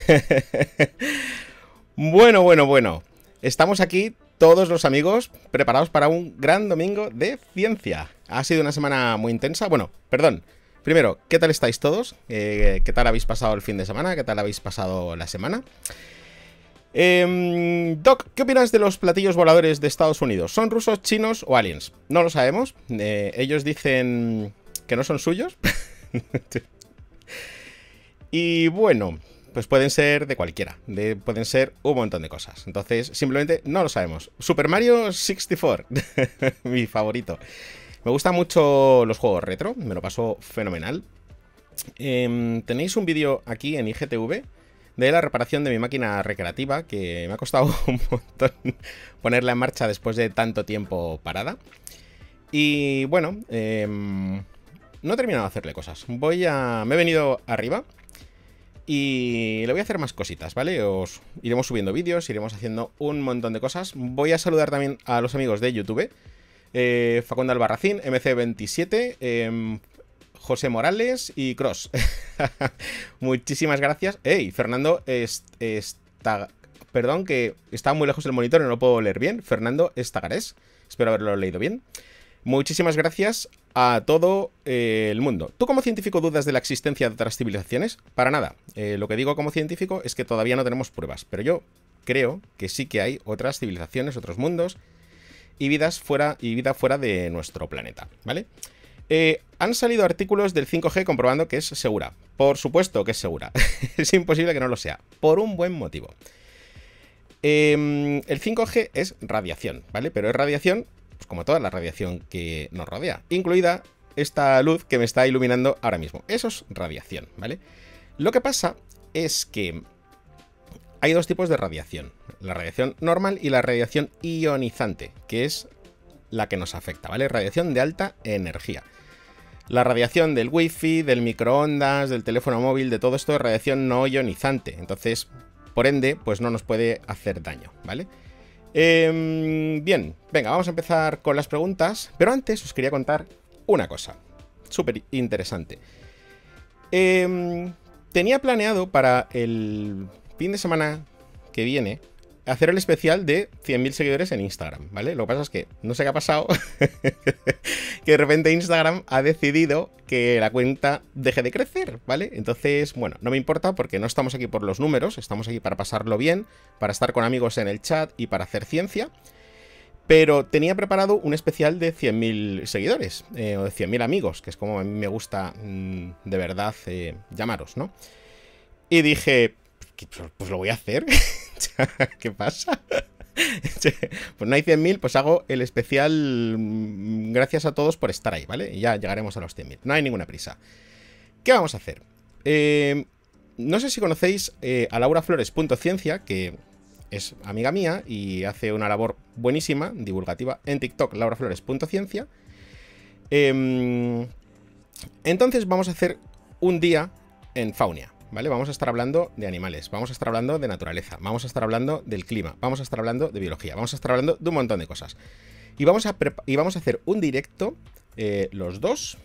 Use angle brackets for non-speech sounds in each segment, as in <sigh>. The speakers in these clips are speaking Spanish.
<laughs> bueno, bueno, bueno. Estamos aquí todos los amigos preparados para un gran domingo de ciencia. Ha sido una semana muy intensa. Bueno, perdón. Primero, ¿qué tal estáis todos? Eh, ¿Qué tal habéis pasado el fin de semana? ¿Qué tal habéis pasado la semana? Em, Doc, ¿qué opinas de los platillos voladores de Estados Unidos? ¿Son rusos, chinos o aliens? No lo sabemos. Eh, ellos dicen que no son suyos. <laughs> y bueno, pues pueden ser de cualquiera. pueden ser un montón de cosas. Entonces, simplemente no lo sabemos. Super Mario 64, <laughs> mi favorito. Me gustan mucho los juegos retro, me lo paso fenomenal. Em, tenéis un vídeo aquí en IGTV de la reparación de mi máquina recreativa, que me ha costado <laughs> un montón ponerla en marcha después de tanto tiempo parada. Y bueno, em, no he terminado de hacerle cosas. Voy a... Me he venido arriba y le voy a hacer más cositas, ¿vale? Os iremos subiendo vídeos, iremos haciendo un montón de cosas. Voy a saludar también a los amigos de YouTube eh, Facundo Albarracín, MC27, em, José Morales y Cross. <laughs> Muchísimas gracias. ¡Ey! Fernando está... Perdón, que está muy lejos del monitor y no lo puedo leer bien. Fernando Estagarés. Espero haberlo leído bien. Muchísimas gracias a todo eh, el mundo. ¿Tú como científico dudas de la existencia de otras civilizaciones? Para nada. Eh, lo que digo como científico es que todavía no tenemos pruebas, pero yo creo que sí que hay otras civilizaciones, otros mundos y vidas fuera y vida fuera de nuestro planeta, ¿vale? Eh, han salido artículos del 5G comprobando que es segura. Por supuesto que es segura. <laughs> es imposible que no lo sea. Por un buen motivo. Em, el 5G es radiación, ¿vale? Pero es radiación, pues como toda la radiación que nos rodea, incluida esta luz que me está iluminando ahora mismo. Eso es radiación, ¿vale? Lo que pasa es que hay dos tipos de radiación, la radiación normal y la radiación ionizante, que es la que nos afecta, ¿vale? Radiación de alta energía. La radiación del wifi, del microondas, del teléfono móvil, de todo esto es radiación no ionizante, entonces, por ende, pues no nos puede hacer daño, ¿vale? Em, bien, venga, vamos a empezar con las preguntas, pero antes os quería contar una cosa, súper interesante. Em, tenía planeado para el fin de semana que viene hacer el especial de 100.000 seguidores en Instagram, ¿vale? Lo que pasa es que no sé qué ha pasado, <laughs> que de repente Instagram ha decidido que la cuenta deje de crecer, ¿vale? Entonces, bueno, no me importa porque no estamos aquí por los números, estamos aquí para pasarlo bien, para estar con amigos en el chat y para hacer ciencia. Pero tenía preparado un especial de 100.000 seguidores, eh, o de 100.000 amigos, que es como a mí me gusta mm, de verdad eh, llamaros, ¿no? Y dije, pues, pues lo voy a hacer. <laughs> <laughs> ¿Qué pasa? <laughs> pues no hay 100.000, pues hago el especial mm, gracias a todos por estar ahí, ¿vale? Y ya llegaremos a los 100.000. No hay ninguna prisa. ¿Qué vamos a hacer? Eh, no sé si conocéis eh, a Laura Flores.ciencia, que es amiga mía y hace una labor buenísima, divulgativa, en TikTok, lauraflores.ciencia. Em, entonces vamos a hacer un día en Faunia. ¿Vale? Vamos a estar hablando de animales, vamos a estar hablando de naturaleza, vamos a estar hablando del clima, vamos a estar hablando de biología, vamos a estar hablando de un montón de cosas. Y vamos a, y vamos a hacer un directo, eh, los dos,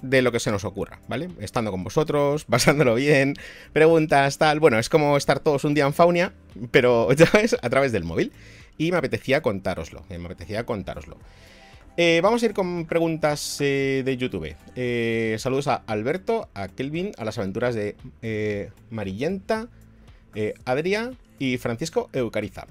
de lo que se nos ocurra, ¿vale? Estando con vosotros, <laughs> pasándolo bien, preguntas, tal. Bueno, es como estar todos un día en Faunia, pero, <laughs> ya ves, a través del móvil. Y me apetecía contároslo, me apetecía contároslo. Eh, vamos a ir con preguntas eh, de YouTube. Eh, saludos a Alberto, a Kelvin, a las aventuras de Marillenta, Adria y Francisco Eucariza.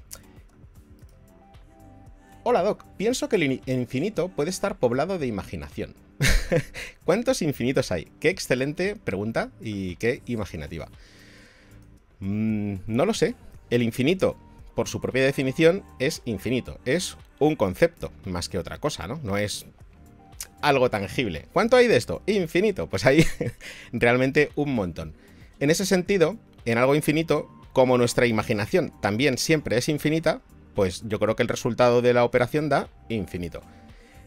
Hola Doc, pienso que el infinito puede estar poblado de imaginación. <laughs> ¿Cuántos infinitos hay? Qué excelente pregunta y qué imaginativa. Mm, no lo sé. El infinito por su propia definición, es infinito. Es un concepto, más que otra cosa, ¿no? No es algo tangible. ¿Cuánto hay de esto? Infinito. Pues hay <laughs> realmente un montón. En ese sentido, en algo infinito, como nuestra imaginación también siempre es infinita, pues yo creo que el resultado de la operación da infinito.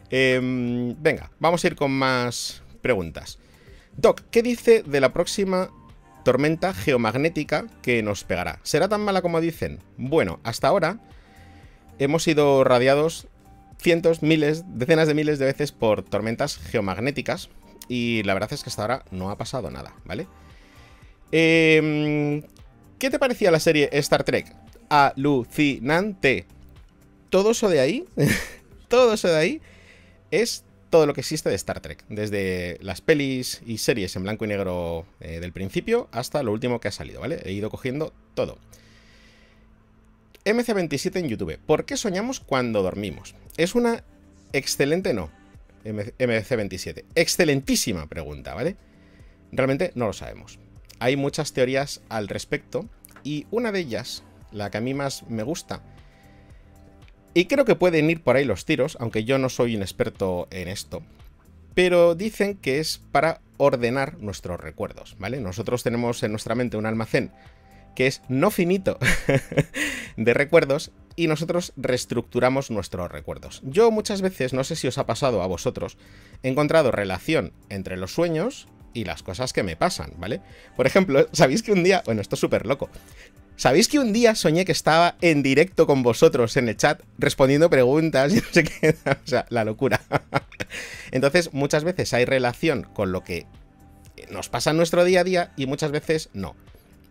Em, venga, vamos a ir con más preguntas. Doc, ¿qué dice de la próxima tormenta geomagnética que nos pegará? ¿Será tan mala como dicen? Bueno, hasta ahora hemos sido radiados cientos, miles, decenas de miles de veces por tormentas geomagnéticas y la verdad es que hasta ahora no ha pasado nada, ¿vale? Em, ¿Qué te parecía la serie Star Trek? Alucinante. Todo eso de ahí, <laughs> todo eso de ahí es todo lo que existe de Star Trek, desde las pelis y series en blanco y negro eh, del principio hasta lo último que ha salido, ¿vale? He ido cogiendo todo. MC27 en YouTube. ¿Por qué soñamos cuando dormimos? Es una excelente, no, MC27. Excelentísima pregunta, ¿vale? Realmente no lo sabemos. Hay muchas teorías al respecto y una de ellas, la que a mí más me gusta, y creo que pueden ir por ahí los tiros, aunque yo no soy un experto en esto, pero dicen que es para ordenar nuestros recuerdos, ¿vale? Nosotros tenemos en nuestra mente un almacén que es no finito <laughs> de recuerdos y nosotros reestructuramos nuestros recuerdos. Yo muchas veces, no sé si os ha pasado a vosotros, he encontrado relación entre los sueños y las cosas que me pasan, ¿vale? Por ejemplo, ¿sabéis que un día, bueno, esto es súper loco, ¿Sabéis que un día soñé que estaba en directo con vosotros en el chat respondiendo preguntas y no sé qué? <laughs> o sea, la locura. <laughs> Entonces, muchas veces hay relación con lo que nos pasa en nuestro día a día y muchas veces no.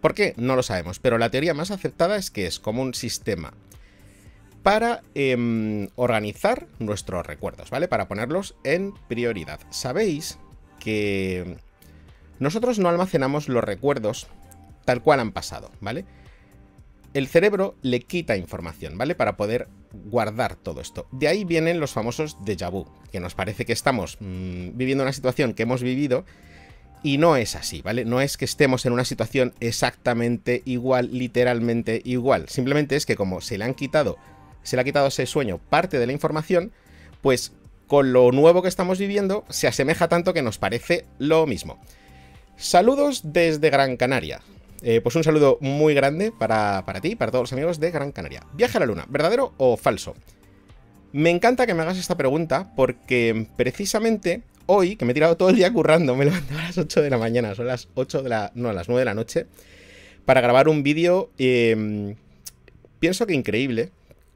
¿Por qué? No lo sabemos, pero la teoría más aceptada es que es como un sistema para em, organizar nuestros recuerdos, ¿vale? Para ponerlos en prioridad. Sabéis que nosotros no almacenamos los recuerdos tal cual han pasado, ¿vale? El cerebro le quita información, ¿vale? Para poder guardar todo esto. De ahí vienen los famosos déjà vu, que nos parece que estamos mm, viviendo una situación que hemos vivido y no es así, ¿vale? No es que estemos en una situación exactamente igual, literalmente igual. Simplemente es que como se le han quitado, se le ha quitado ese sueño parte de la información, pues con lo nuevo que estamos viviendo se asemeja tanto que nos parece lo mismo. Saludos desde Gran Canaria. Eh, pues un saludo muy grande para, para ti, para todos los amigos de Gran Canaria. Viaje a la Luna, ¿verdadero o falso? Me encanta que me hagas esta pregunta porque precisamente hoy, que me he tirado todo el día currando, me levanté a las 8 de la mañana, son las 8 de la. No, a las 9 de la noche, para grabar un vídeo. Em, pienso que increíble.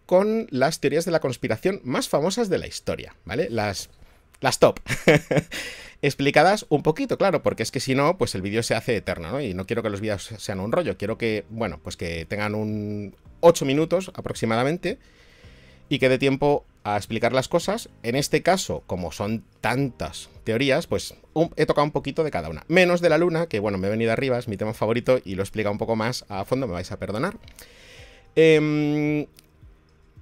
Con las teorías de la conspiración más famosas de la historia, ¿vale? Las. Las top. <laughs> Explicadas un poquito, claro, porque es que si no, pues el vídeo se hace eterno, ¿no? Y no quiero que los vídeos sean un rollo, quiero que, bueno, pues que tengan un 8 minutos aproximadamente y que dé tiempo a explicar las cosas. En este caso, como son tantas teorías, pues he tocado un poquito de cada una. Menos de la luna, que bueno, me he venido arriba, es mi tema favorito y lo he explicado un poco más a fondo, me vais a perdonar. Em,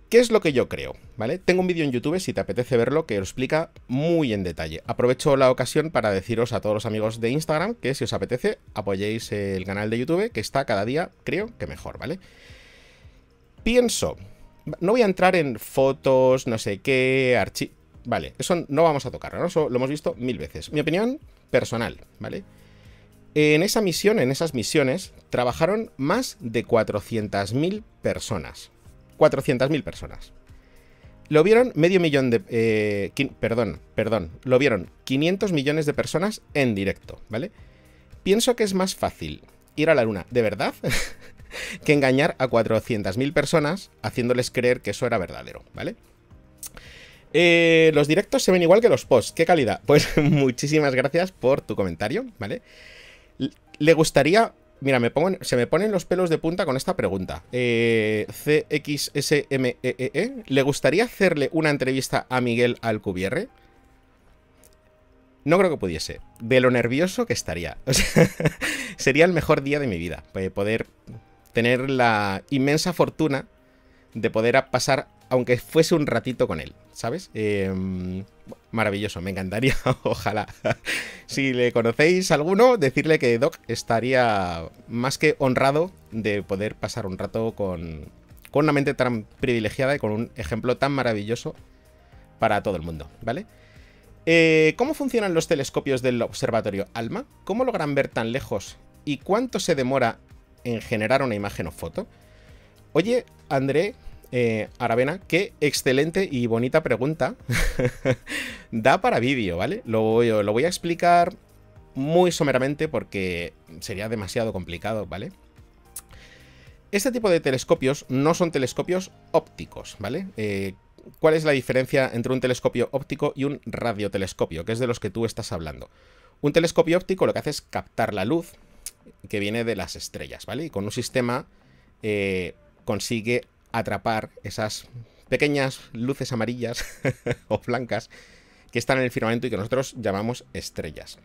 ¿Qué es lo que yo creo? ¿Vale? Tengo un vídeo en YouTube, si te apetece verlo, que lo explica muy en detalle. Aprovecho la ocasión para deciros a todos los amigos de Instagram que si os apetece, apoyéis el canal de YouTube, que está cada día, creo que mejor, ¿vale? Pienso no voy a entrar en fotos, no sé qué, archivos. Vale, eso no vamos a tocarlo, lo hemos visto mil veces. Mi opinión personal, ¿vale? En esa misión, en esas misiones, trabajaron más de 400.000 personas. 400.000 personas. Lo vieron medio millón de... Eh, perdón, perdón. Lo vieron 500 millones de personas en directo, ¿vale? Pienso que es más fácil ir a la luna, ¿de verdad? <laughs> que engañar a 400.000 personas haciéndoles creer que eso era verdadero, ¿vale? Eh, los directos se ven igual que los posts. ¿Qué calidad? <laughs> Pues muchísimas gracias por tu comentario, ¿vale? Le gustaría... Mira, me se me ponen los pelos de punta con esta pregunta. Eh, CXSMEE. E e, ¿Le gustaría hacerle una entrevista a Miguel Alcubierre? No creo que pudiese. De lo nervioso que estaría. <laughs> Sería el mejor día de mi vida. Poder tener la inmensa fortuna de poder pasar, aunque fuese un ratito con él, ¿sabes? Em, maravilloso, me encantaría, <laughs> ojalá. si le conocéis alguno, decirle que Doc estaría más que honrado de poder pasar un rato con, con una mente tan privilegiada y con un ejemplo tan maravilloso para todo el mundo, ¿vale? Eh, ¿Cómo funcionan los telescopios del observatorio ALMA? ¿Cómo logran ver tan lejos? ¿Y cuánto se demora en generar una imagen o foto? Oye, André eh, Aravena, qué excelente y bonita pregunta. <laughs> da para vídeo, ¿vale? Lo, voy a explicar muy someramente porque sería demasiado complicado, ¿vale? Este tipo de telescopios no son telescopios ópticos, ¿vale? Eh, ¿Cuál es la diferencia entre un telescopio óptico y un radiotelescopio, que es de los que tú estás hablando? Un telescopio óptico lo que hace es captar la luz que viene de las estrellas, ¿vale? Y con un sistema eh, consigue atrapar esas pequeñas luces amarillas <laughs> o blancas que están en el firmamento y que nosotros llamamos estrellas.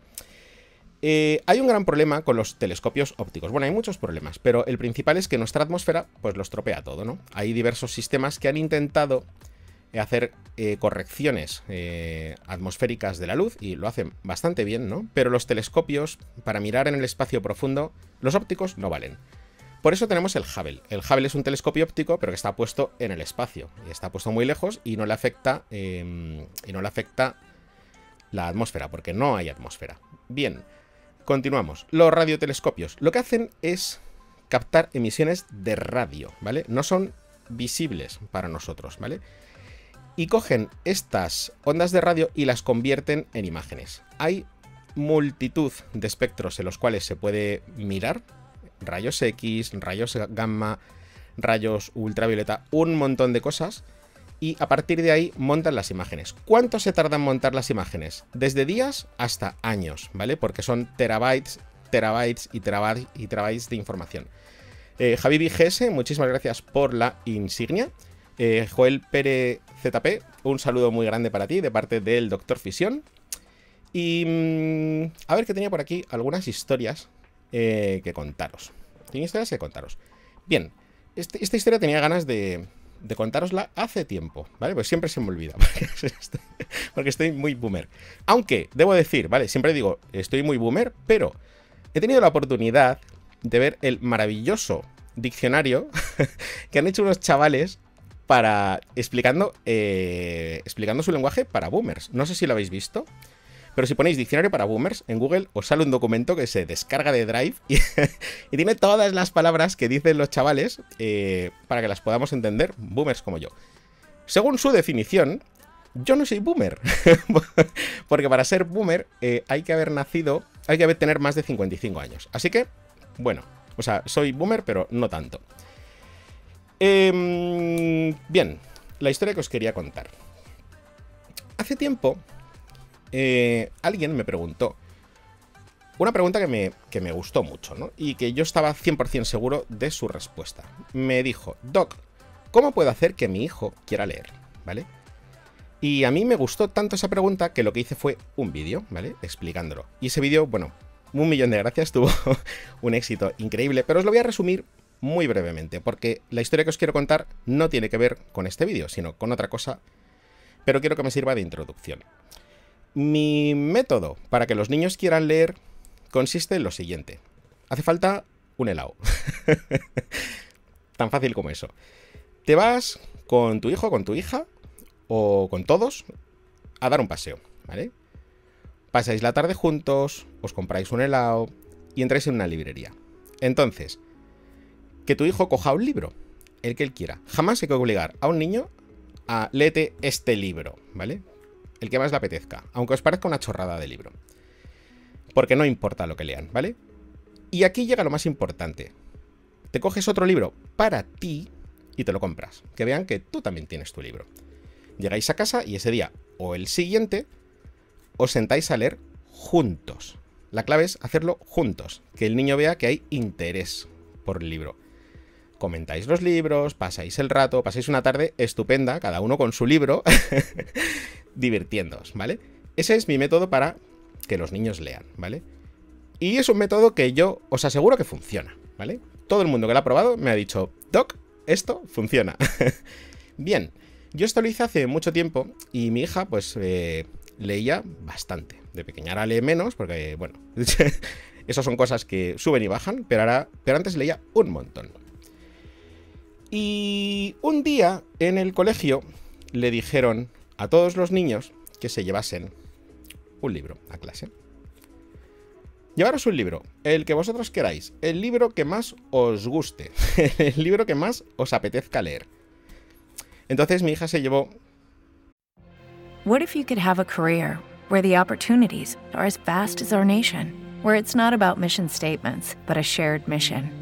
Eh, hay un gran problema con los telescopios ópticos. Bueno, hay muchos problemas, pero el principal es que nuestra atmósfera pues lo estropea todo, ¿no? Hay diversos sistemas que han intentado hacer eh, correcciones eh, atmosféricas de la luz y lo hacen bastante bien, ¿no? Pero los telescopios, para mirar en el espacio profundo, los ópticos no valen. Por eso tenemos el Hubble. El Hubble es un telescopio óptico, pero que está puesto en el espacio. Y está puesto muy lejos y no le afecta. Em, y no le afecta la atmósfera, porque no hay atmósfera. Bien, continuamos. Los radiotelescopios. Lo que hacen es captar emisiones de radio, ¿vale? No son visibles para nosotros, ¿vale? Y cogen estas ondas de radio y las convierten en imágenes. Hay multitud de espectros en los cuales se puede mirar rayos X, rayos gamma, rayos ultravioleta, un montón de cosas. Y a partir de ahí montan las imágenes. ¿Cuánto se tarda en montar las imágenes? Desde días hasta años, ¿vale? Porque son terabytes, terabytes y terabytes, y terabytes de información. Eh, Javi VGS, muchísimas gracias por la insignia. Eh, Joel Pérez ZP, un saludo muy grande para ti de parte del Doctor Fisión. Y mm, a ver que tenía por aquí algunas historias eh, que contaros. Tenía historias que contaros. Bien, este, esta historia tenía ganas de, de hace tiempo, ¿vale? Pues siempre se me olvida, <laughs> porque estoy muy boomer. Aunque, debo decir, ¿vale? Siempre digo, estoy muy boomer, pero he tenido la oportunidad de ver el maravilloso diccionario <laughs> que han hecho unos chavales para explicando, eh, explicando su lenguaje para boomers. No sé si lo habéis visto. Pero si ponéis diccionario para boomers en Google, os sale un documento que se descarga de Drive y, <laughs> tiene todas las palabras que dicen los chavales eh, para que las podamos entender, boomers como yo. Según su definición, yo no soy boomer. <laughs> Porque para ser boomer eh, hay que haber nacido, hay que haber tener más de 55 años. Así que, bueno, o sea, soy boomer, pero no tanto. Em, bien, la historia que os quería contar. Hace tiempo eh, alguien me preguntó una pregunta que me, que me gustó mucho, ¿no? Y que yo estaba 100% seguro de su respuesta. Me dijo, Doc, ¿cómo puedo hacer que mi hijo quiera leer? ¿Vale? Y a mí me gustó tanto esa pregunta que lo que hice fue un vídeo, ¿vale? Explicándolo. Y ese vídeo, bueno, un millón de gracias, <laughs> tuvo un éxito increíble, pero os lo voy a resumir muy brevemente, porque la historia que os quiero contar no tiene que ver con este vídeo, sino con otra cosa, pero quiero que me sirva de introducción. Mi método para que los niños quieran leer consiste en lo siguiente. Hace falta un helado. <laughs> Tan fácil como eso. Te vas con tu hijo, con tu hija, o con todos, a dar un paseo, ¿vale? Pasáis la tarde juntos, os compráis un helado y entráis en una librería. Entonces, que tu hijo coja un libro, el que él quiera. Jamás hay que obligar a un niño a léete este libro, ¿vale? El que más le apetezca, aunque os parezca una chorrada de libro. Porque no importa lo que lean, ¿vale? Y aquí llega lo más importante. Te coges otro libro para ti y te lo compras. Que vean que tú también tienes tu libro. Llegáis a casa y ese día o el siguiente os sentáis a leer juntos. La clave es hacerlo juntos, que el niño vea que hay interés por el libro. Comentáis los libros, pasáis el rato, pasáis una tarde estupenda, cada uno con su libro, <laughs> divirtiéndoos, ¿vale? Ese es mi método para que los niños lean, ¿vale? Y es un método que yo os aseguro que funciona, ¿vale? Todo el mundo que lo ha probado me ha dicho, Doc, esto funciona. <laughs> Bien, yo esto lo hice hace mucho tiempo y mi hija pues eh, leía bastante. De pequeña ahora lee menos porque, bueno, <laughs> esas son cosas que suben y bajan, pero, ahora, pero antes leía un montón. Y un día en el colegio le dijeron a todos los niños que se llevasen un libro a clase. Llevaros un libro, el que vosotros queráis, el libro que más os guste, <laughs> el libro que más os apetezca leer. Entonces mi hija se llevó... What if you could have a career where the opportunities are as vast as our nation, where it's not about mission statements, but a shared mission?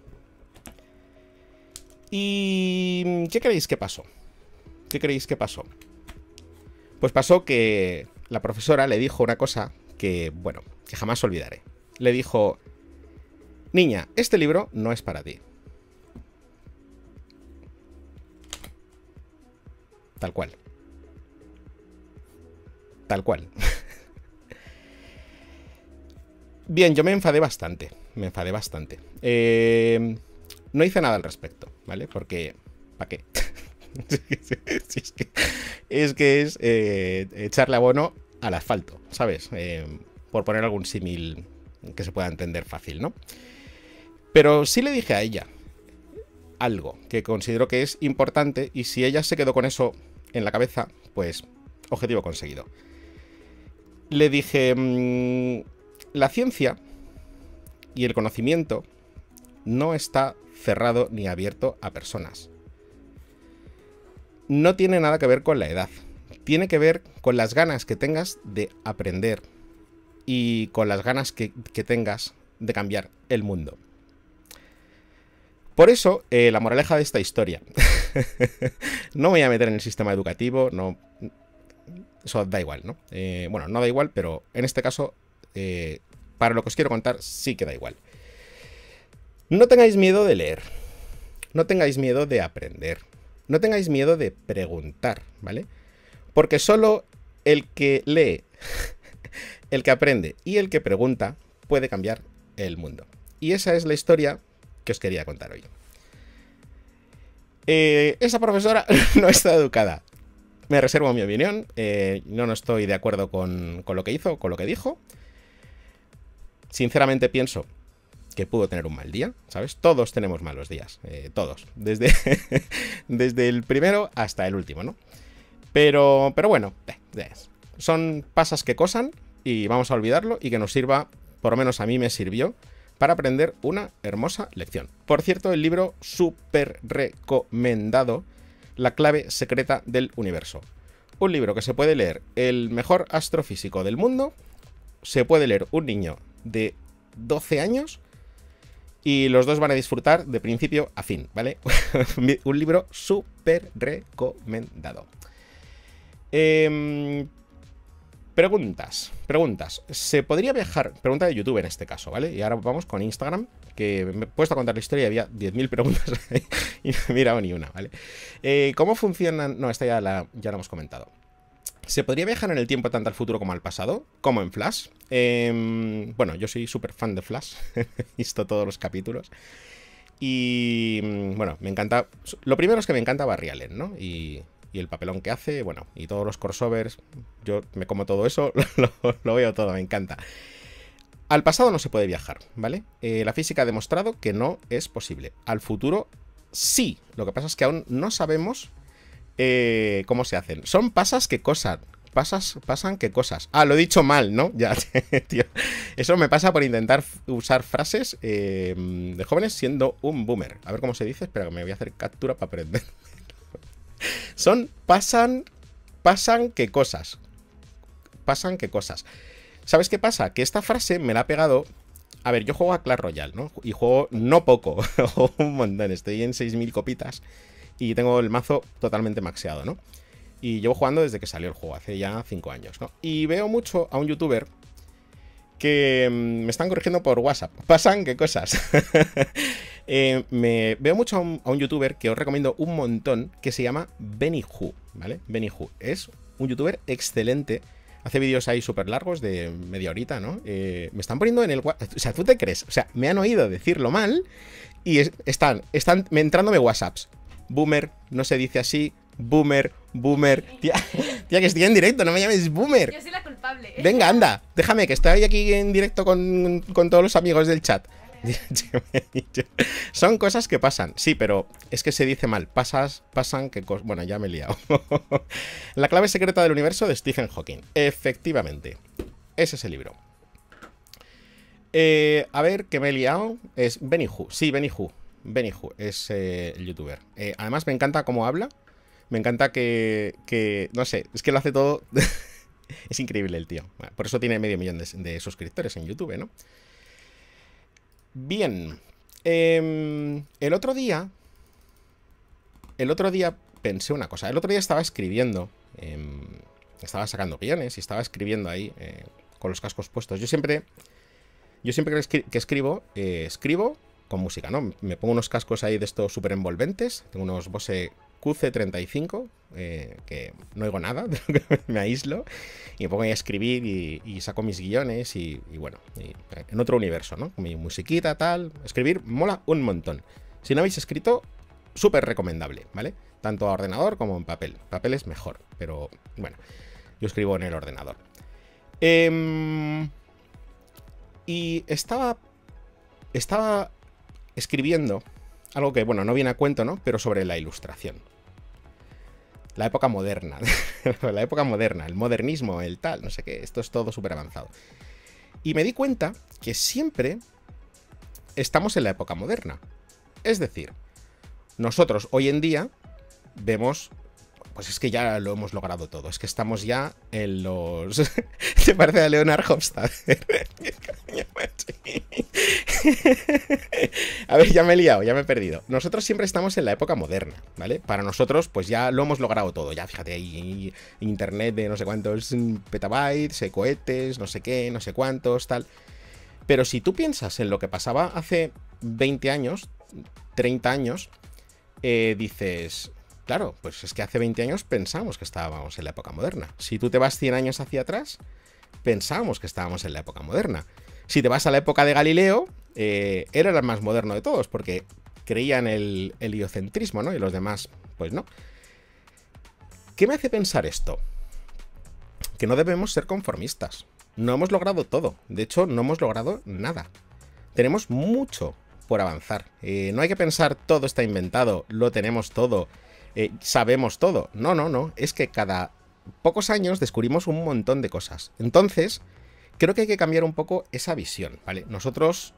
¿Y qué creéis que pasó? ¿Qué creéis que pasó? Pues pasó que la profesora le dijo una cosa que, bueno, que jamás olvidaré. Le dijo, niña, este libro no es para ti. Tal cual. Tal cual. <laughs> Bien, yo me enfadé bastante. Me enfadé bastante. Eh, no hice nada al respecto, ¿vale? Porque... ¿Para qué? <laughs> es que es, eh, echarle abono al asfalto, ¿sabes? Eh, por poner algún símil que se pueda entender fácil, ¿no? Pero sí le dije a ella algo que considero que es importante y si ella se quedó con eso en la cabeza, pues objetivo conseguido. Le dije, mm, la ciencia y el conocimiento no está cerrado ni abierto a personas no tiene nada que ver con la edad. Tiene que ver con las ganas que tengas de aprender y con las ganas que, tengas de cambiar el mundo. Por eso, eh, la moraleja de esta historia. <laughs> no me voy a meter en el sistema educativo, no. Eso da igual, ¿no? Eh, bueno, no da igual, pero en este caso, eh, para lo que os quiero contar, sí que da igual. No tengáis miedo de leer. No tengáis miedo de aprender. No tengáis miedo de preguntar, ¿vale? Porque solo el que lee, <laughs> el que aprende y el que pregunta puede cambiar el mundo. Y esa es la historia que os quería contar hoy. Eh, esa profesora <laughs> no está educada. Me reservo mi opinión. Eh, no, no estoy de acuerdo con, con lo que hizo, con lo que dijo. Sinceramente pienso que pudo tener un mal día, ¿sabes? Todos tenemos malos días, eh, todos, desde, <laughs> desde el primero hasta el último, ¿no? Pero, pero bueno, eh, son pasas que cosan y vamos a olvidarlo y que nos sirva, por lo menos a mí me sirvió, para aprender una hermosa lección. Por cierto, el libro súper recomendado, La clave secreta del universo. Un libro que se puede leer el mejor astrofísico del mundo, se puede leer un niño de 12 años y los dos van a disfrutar de principio a fin, ¿vale? <laughs> un libro súper recomendado. Em, preguntas, preguntas. ¿Se podría viajar? Pregunta de YouTube en este caso, ¿vale? Y ahora vamos con Instagram, que me he puesto a contar la historia y había 10.000 preguntas <laughs> y no he mirado ni una, ¿vale? Eh, ¿Cómo funcionan? No, esta ya la, ya la hemos comentado. ¿Se podría viajar en el tiempo tanto al futuro como al pasado? Como en Flash. Em, bueno, yo soy súper fan de Flash. <laughs> He visto todos los capítulos. Y mm, bueno, me encanta. Lo primero es que me encanta Barry Allen, ¿no? Y, el papelón que hace, bueno, y todos los crossovers. Yo me como todo eso, <laughs> lo, veo todo, me encanta. Al pasado no se puede viajar, ¿vale? Eh, la física ha demostrado que no es posible. Al futuro sí. Lo que pasa es que aún no sabemos eh, ¿cómo se hacen? Son pasas que cosan. Pasas, pasan que cosas. Ah, lo he dicho mal, ¿no? <laughs> Ya, tío. Eso me pasa por intentar usar frases eh, de jóvenes siendo un boomer. A ver cómo se dice. Espera, que me voy a hacer captura para aprender. <laughs> Son pasan, pasan que cosas. Pasan que cosas. ¿Sabes qué pasa? Que esta frase me la ha pegado a ver, yo juego a Clash Royale, ¿no? Y juego no poco, <laughs> un montón. Estoy en 6.000 copitas y tengo el mazo totalmente maxeado, ¿no? Y llevo jugando desde que salió el juego, hace ya 5 años, ¿no? Y veo mucho a un youtuber que mm, me están corrigiendo por WhatsApp. <laughs> Pasan qué cosas. <laughs> Eh, me veo mucho a un, youtuber que os recomiendo un montón que se llama Benny ¿vale? Benny Es un youtuber excelente hace vídeos ahí súper largos de media horita, ¿no? Eh, me están poniendo en el... O sea, ¿tú te crees? O sea, me han oído decirlo mal y están, están entrándome WhatsApps. Boomer, no se dice así. Boomer, boomer. Tía, <laughs> tía, que estoy en directo, no me llames boomer. Yo soy la culpable. Venga, anda, déjame que estoy aquí en directo con, con todos los amigos del chat. <laughs> Son cosas que pasan, sí, pero es que se dice mal. Pasas, pasan que Bueno, ya me he liado. <laughs> La clave secreta del universo de Stephen Hawking. Efectivamente. Ese es el libro. Eh, a ver, que me he liado. Es Benny. Sí, Benny. Benny Hu es eh, el youtuber. Eh, además, me encanta cómo habla. Me encanta que, que. No sé, es que lo hace todo. <laughs> es increíble el tío. por eso tiene medio millón de suscriptores en YouTube, ¿no? Bien. Em, el otro día. El otro día pensé una cosa. El otro día estaba escribiendo. Em, estaba sacando guiones y estaba escribiendo ahí eh, con los cascos puestos. Yo siempre. Yo siempre que, escribo, escribo con música, ¿no? Me pongo unos cascos ahí de estos súper envolventes. Tengo unos Bose QC35, eh, que no oigo nada, <laughs> me aíslo, y me pongo a escribir y, saco mis guiones y, bueno, en otro universo, ¿no? Mi musiquita, tal. Escribir mola un montón. Si no habéis escrito, súper recomendable, ¿vale? Tanto a ordenador como en papel. Papel es mejor, pero bueno, yo escribo en el ordenador. Em, y estaba. Estaba escribiendo algo que, bueno, no viene a cuento, ¿no? Pero sobre la ilustración la época moderna. <laughs> la época moderna, el modernismo, el tal, no sé qué. Esto es todo súper avanzado. Y me di cuenta que siempre estamos en la época moderna. Es decir, nosotros hoy en día vemos pues es que ya lo hemos logrado todo. Es que estamos ya en los. <laughs> ¿Te parece a Leonard Hofstadter? <laughs> a ver, ya me he liado, ya me he perdido. Nosotros siempre estamos en la época moderna, ¿vale? Para nosotros, pues ya lo hemos logrado todo. Ya fíjate, ahí internet de no sé cuántos petabytes, cohetes, no sé qué, no sé cuántos, tal. Pero si tú piensas en lo que pasaba hace 20 años, 30 años, eh, dices, Claro, pues es que hace 20 años pensamos que estábamos en la época moderna. Si tú te vas 100 años hacia atrás, pensamos que estábamos en la época moderna. Si te vas a la época de Galileo, eh, era el más moderno de todos, porque creían el heliocentrismo, ¿no? Y los demás, pues no. ¿Qué me hace pensar esto? Que no debemos ser conformistas. No hemos logrado todo. De hecho, no hemos logrado nada. Tenemos mucho por avanzar. Eh, no hay que pensar todo está inventado, lo tenemos todo. Eh, sabemos todo. No, no, no. Es que cada pocos años descubrimos un montón de cosas. Entonces, creo que hay que cambiar un poco esa visión, ¿vale? Nosotros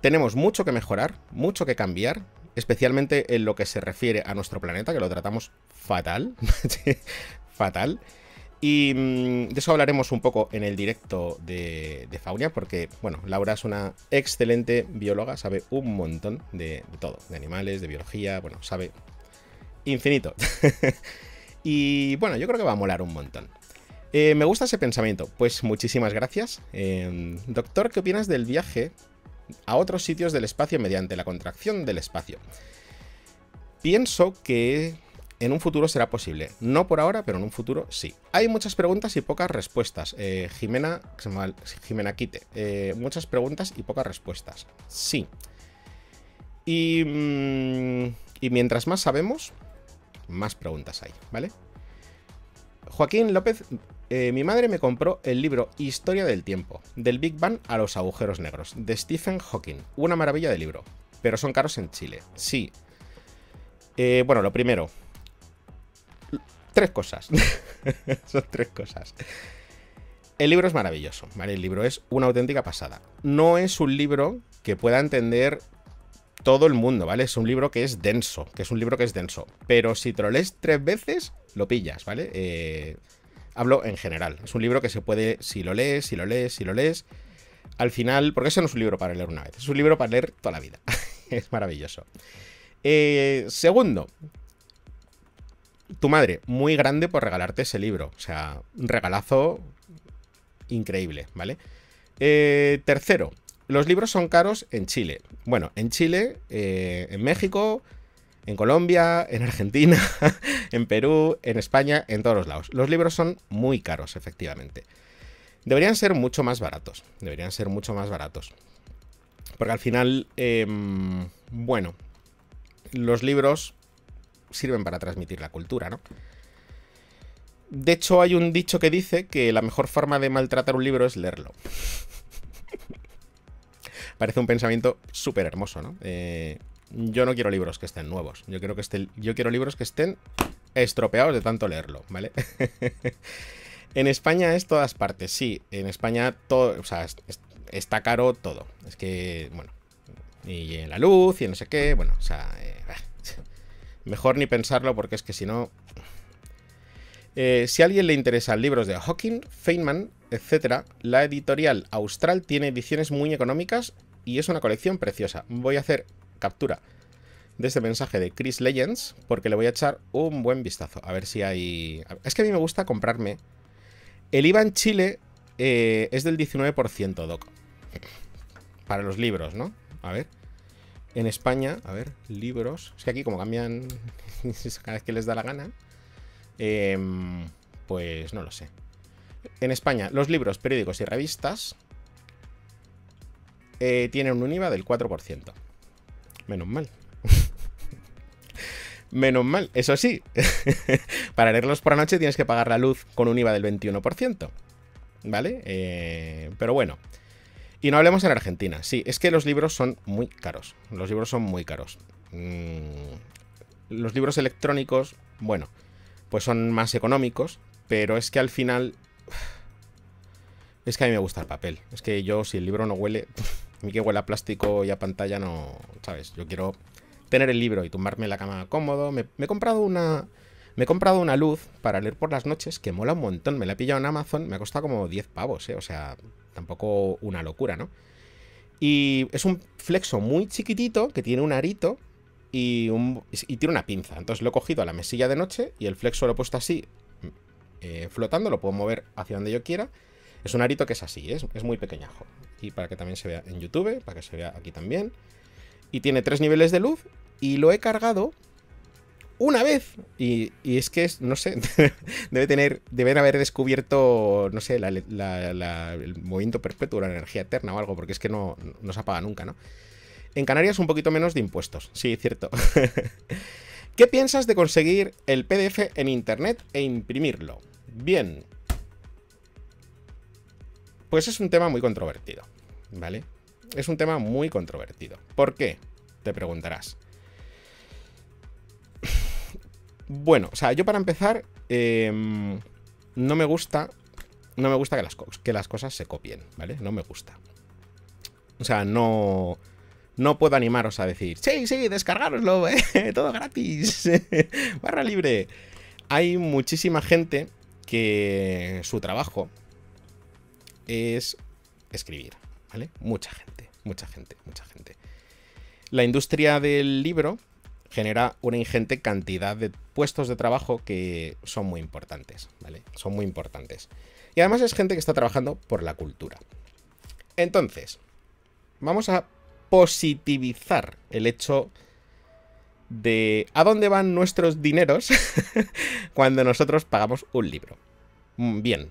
tenemos mucho que mejorar, mucho que cambiar, especialmente en lo que se refiere a nuestro planeta, que lo tratamos fatal. <laughs> fatal. Y mm, de eso hablaremos un poco en el directo de, de, Faunia, porque, bueno, Laura es una excelente bióloga, sabe un montón de, de todo, de animales, de biología, bueno, sabe infinito. <laughs> y bueno, yo creo que va a molar un montón. Eh, me gusta ese pensamiento. Pues muchísimas gracias. Em, doctor, ¿qué opinas del viaje a otros sitios del espacio mediante la contracción del espacio? Pienso que en un futuro será posible. No por ahora, pero en un futuro sí. Hay muchas preguntas y pocas respuestas. Eh, Jimena, Jimena Quite. Eh, muchas preguntas y pocas respuestas. Sí. Y, mm, y mientras más sabemos, más preguntas hay, ¿vale? Joaquín López, eh, mi madre me compró el libro Historia del Tiempo, del Big Bang a los agujeros negros, de Stephen Hawking. Una maravilla de libro, pero son caros en Chile. Sí. Eh, bueno, lo primero. Tres cosas. <laughs> son tres cosas. El libro es maravilloso, ¿vale? El libro es una auténtica pasada. No es un libro que pueda entender todo el mundo, ¿vale? Es un libro que es denso, que es un libro que es denso. Pero si te lo lees tres veces, lo pillas, ¿vale? Eh, hablo en general. Es un libro que se puede, si lo lees, si lo lees, si lo lees, al final, porque eso no es un libro para leer una vez, es un libro para leer toda la vida. <laughs> es maravilloso. Eh, segundo, tu madre, muy grande por regalarte ese libro. O sea, un regalazo increíble, ¿vale? Eh, tercero, los libros son caros en Chile. Bueno, en Chile, eh, en México, En Colombia, en Argentina, <laughs> en Perú, en España, en todos los lados. Los libros son muy caros, efectivamente. Deberían ser mucho más baratos. Deberían ser mucho más baratos. Porque al final, em, bueno, los libros sirven para transmitir la cultura, ¿no? De hecho, hay un dicho que dice que la mejor forma de maltratar un libro es leerlo. Parece un pensamiento súper hermoso, ¿no? Eh, yo no quiero libros que estén nuevos. Yo quiero, que estén, yo quiero libros que estén estropeados de tanto leerlo, ¿vale? <laughs> en España es todas partes, sí. En España todo, o sea, está caro todo. Es que, bueno, y en la luz y no sé qué, bueno, o sea, eh, <laughs> mejor ni pensarlo porque es que si no... Eh, si a alguien le interesan libros de Hawking, Feynman, etc., la editorial Austral tiene ediciones muy económicas y es una colección preciosa. Voy a hacer captura de este mensaje de Chris Legends porque le voy a echar un buen vistazo. A ver si hay... Es que a mí me gusta comprarme... El IVA en Chile eh, es del 19%, Doc. Para los libros, ¿no? A ver. En España, a ver, libros. Es que aquí como cambian <laughs> cada vez que les da la gana. Em, pues no lo sé. En España, los libros, periódicos y revistas eh, tienen un IVA del 4%. Menos mal. <laughs> Menos mal. Eso sí, <laughs> para leerlos por la noche tienes que pagar la luz con un IVA del 21%. ¿Vale? Eh, pero bueno. Y no hablemos en Argentina. Sí, es que los libros son muy caros. Los libros son muy caros. Mm, los libros electrónicos, bueno, pues son más económicos, pero es que al final... Es que a mí me gusta el papel. Es que yo, si el libro no huele... <laughs> A mí que huele a plástico y a pantalla no, ¿sabes? Yo quiero tener el libro y tumbarme en la cama cómodo. Me, he comprado una... Me he comprado una luz para leer por las noches que mola un montón. Me la he pillado en Amazon. Me ha costado como 10 pavos, ¿eh? O sea, tampoco una locura, ¿no? Y es un flexo muy chiquitito que tiene un arito y tiene una pinza. Entonces lo he cogido a la mesilla de noche y el flexo lo he puesto así, eh, flotando. Lo puedo mover hacia donde yo quiera. Es un arito que es así, es, es muy pequeñajo. Y para que también se vea en YouTube, para que se vea aquí también. Y tiene tres niveles de luz. Y lo he cargado una vez. Y, es que, no sé, <laughs> debe tener, deben haber descubierto, no sé, el movimiento perpetuo, la energía eterna o algo, porque es que no, no se apaga nunca, ¿no? En Canarias un poquito menos de impuestos, sí, cierto. <laughs> ¿Qué piensas de conseguir el PDF en Internet e imprimirlo? Bien, pues es un tema muy controvertido, ¿vale? Es un tema muy controvertido. ¿Por qué? Te preguntarás. <sighs> Bueno, o sea, yo para empezar, em, no me gusta, no me gusta que las, cosas se copien, ¿vale? No me gusta. O sea, no, no puedo animaros a decir, sí, sí, descargaroslo, <laughs> ¿eh? todo gratis, <laughs> barra libre. Hay muchísima gente que su trabajo es escribir, ¿vale? Mucha gente, mucha gente, mucha gente. La industria del libro genera una ingente cantidad de puestos de trabajo que son muy importantes, ¿vale? Son muy importantes. Y además es gente que está trabajando por la cultura. Entonces, vamos a positivizar el hecho de a dónde van nuestros dineros <laughs> cuando nosotros pagamos un libro. Mm, bien,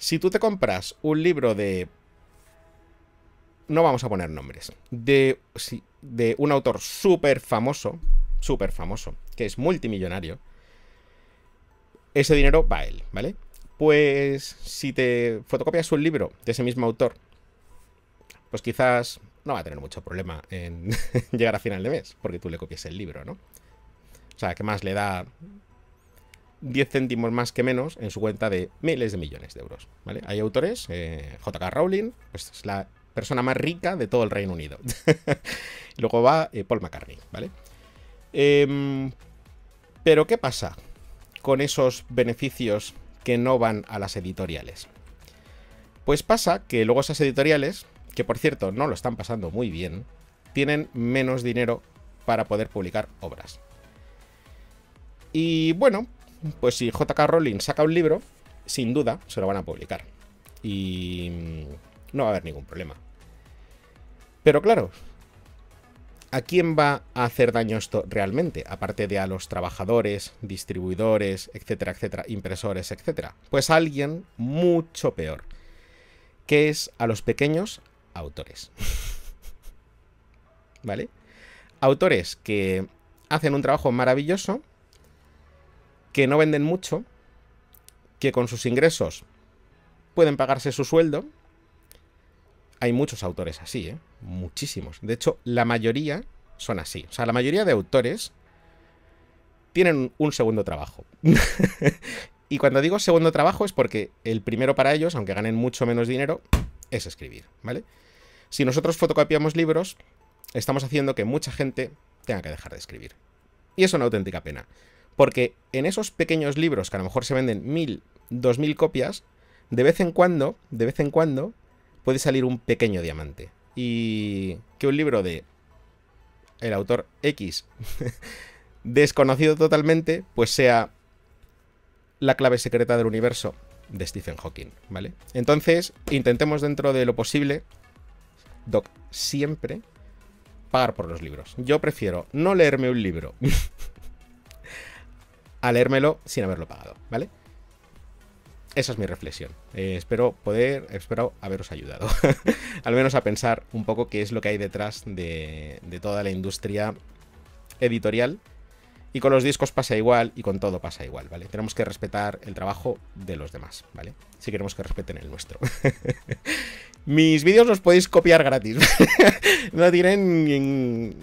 si tú te compras un libro de... No vamos a poner nombres. De, de un autor súper famoso, súper famoso, que es multimillonario, ese dinero va a él, ¿vale? Pues si te fotocopias un libro de ese mismo autor, pues quizás no va a tener mucho problema en <laughs> llegar a final de mes, porque tú le copias el libro, ¿no? O sea, que más le da 10 céntimos más que menos en su cuenta de miles de millones de euros. Hay autores, eh, JK Rowling, pues es la persona más rica de todo el Reino Unido. <laughs> Luego va eh, Paul McCartney, ¿vale? Em, pero ¿qué pasa con esos beneficios que no van a las editoriales? Pues pasa que luego esas editoriales, que por cierto no lo están pasando muy bien, tienen menos dinero para poder publicar obras. Y bueno, pues si JK Rowling saca un libro, sin duda se lo van a publicar. Y no va a haber ningún problema. Pero claro, ¿A quién va a hacer daño esto realmente? Aparte de a los trabajadores, distribuidores, etcétera, etcétera, impresores, etcétera. Pues a alguien mucho peor, que es a los pequeños autores. <laughs> ¿Vale? Autores que hacen un trabajo maravilloso, que no venden mucho, que con sus ingresos pueden pagarse su sueldo. Hay muchos autores así, ¿eh? Muchísimos. De hecho, la mayoría son así. O sea, la mayoría de autores tienen un segundo trabajo. <laughs> y cuando digo segundo trabajo es porque el primero para ellos, aunque ganen mucho menos dinero, es escribir, ¿vale? Si nosotros fotocopiamos libros, estamos haciendo que mucha gente tenga que dejar de escribir. Y es una auténtica pena. Porque en esos pequeños libros que a lo mejor se venden mil, dos mil copias, de vez en cuando, de vez en cuando, puede salir un pequeño diamante. Y que un libro de el autor X <laughs> desconocido totalmente, pues sea la clave secreta del universo de Stephen Hawking, ¿vale? Entonces, intentemos dentro de lo posible, Doc, siempre pagar por los libros. Yo prefiero no leerme un libro <laughs> a leérmelo sin haberlo pagado, ¿vale? Esa es mi reflexión. Eh, espero poder, espero haberos ayudado. <laughs> Al menos a pensar un poco qué es lo que hay detrás de, toda la industria editorial. Y con los discos pasa igual y con todo pasa igual, ¿vale? Tenemos que respetar el trabajo de los demás, ¿vale? Si queremos que respeten el nuestro. <laughs> Mis vídeos los podéis copiar gratis. <laughs> no tienen.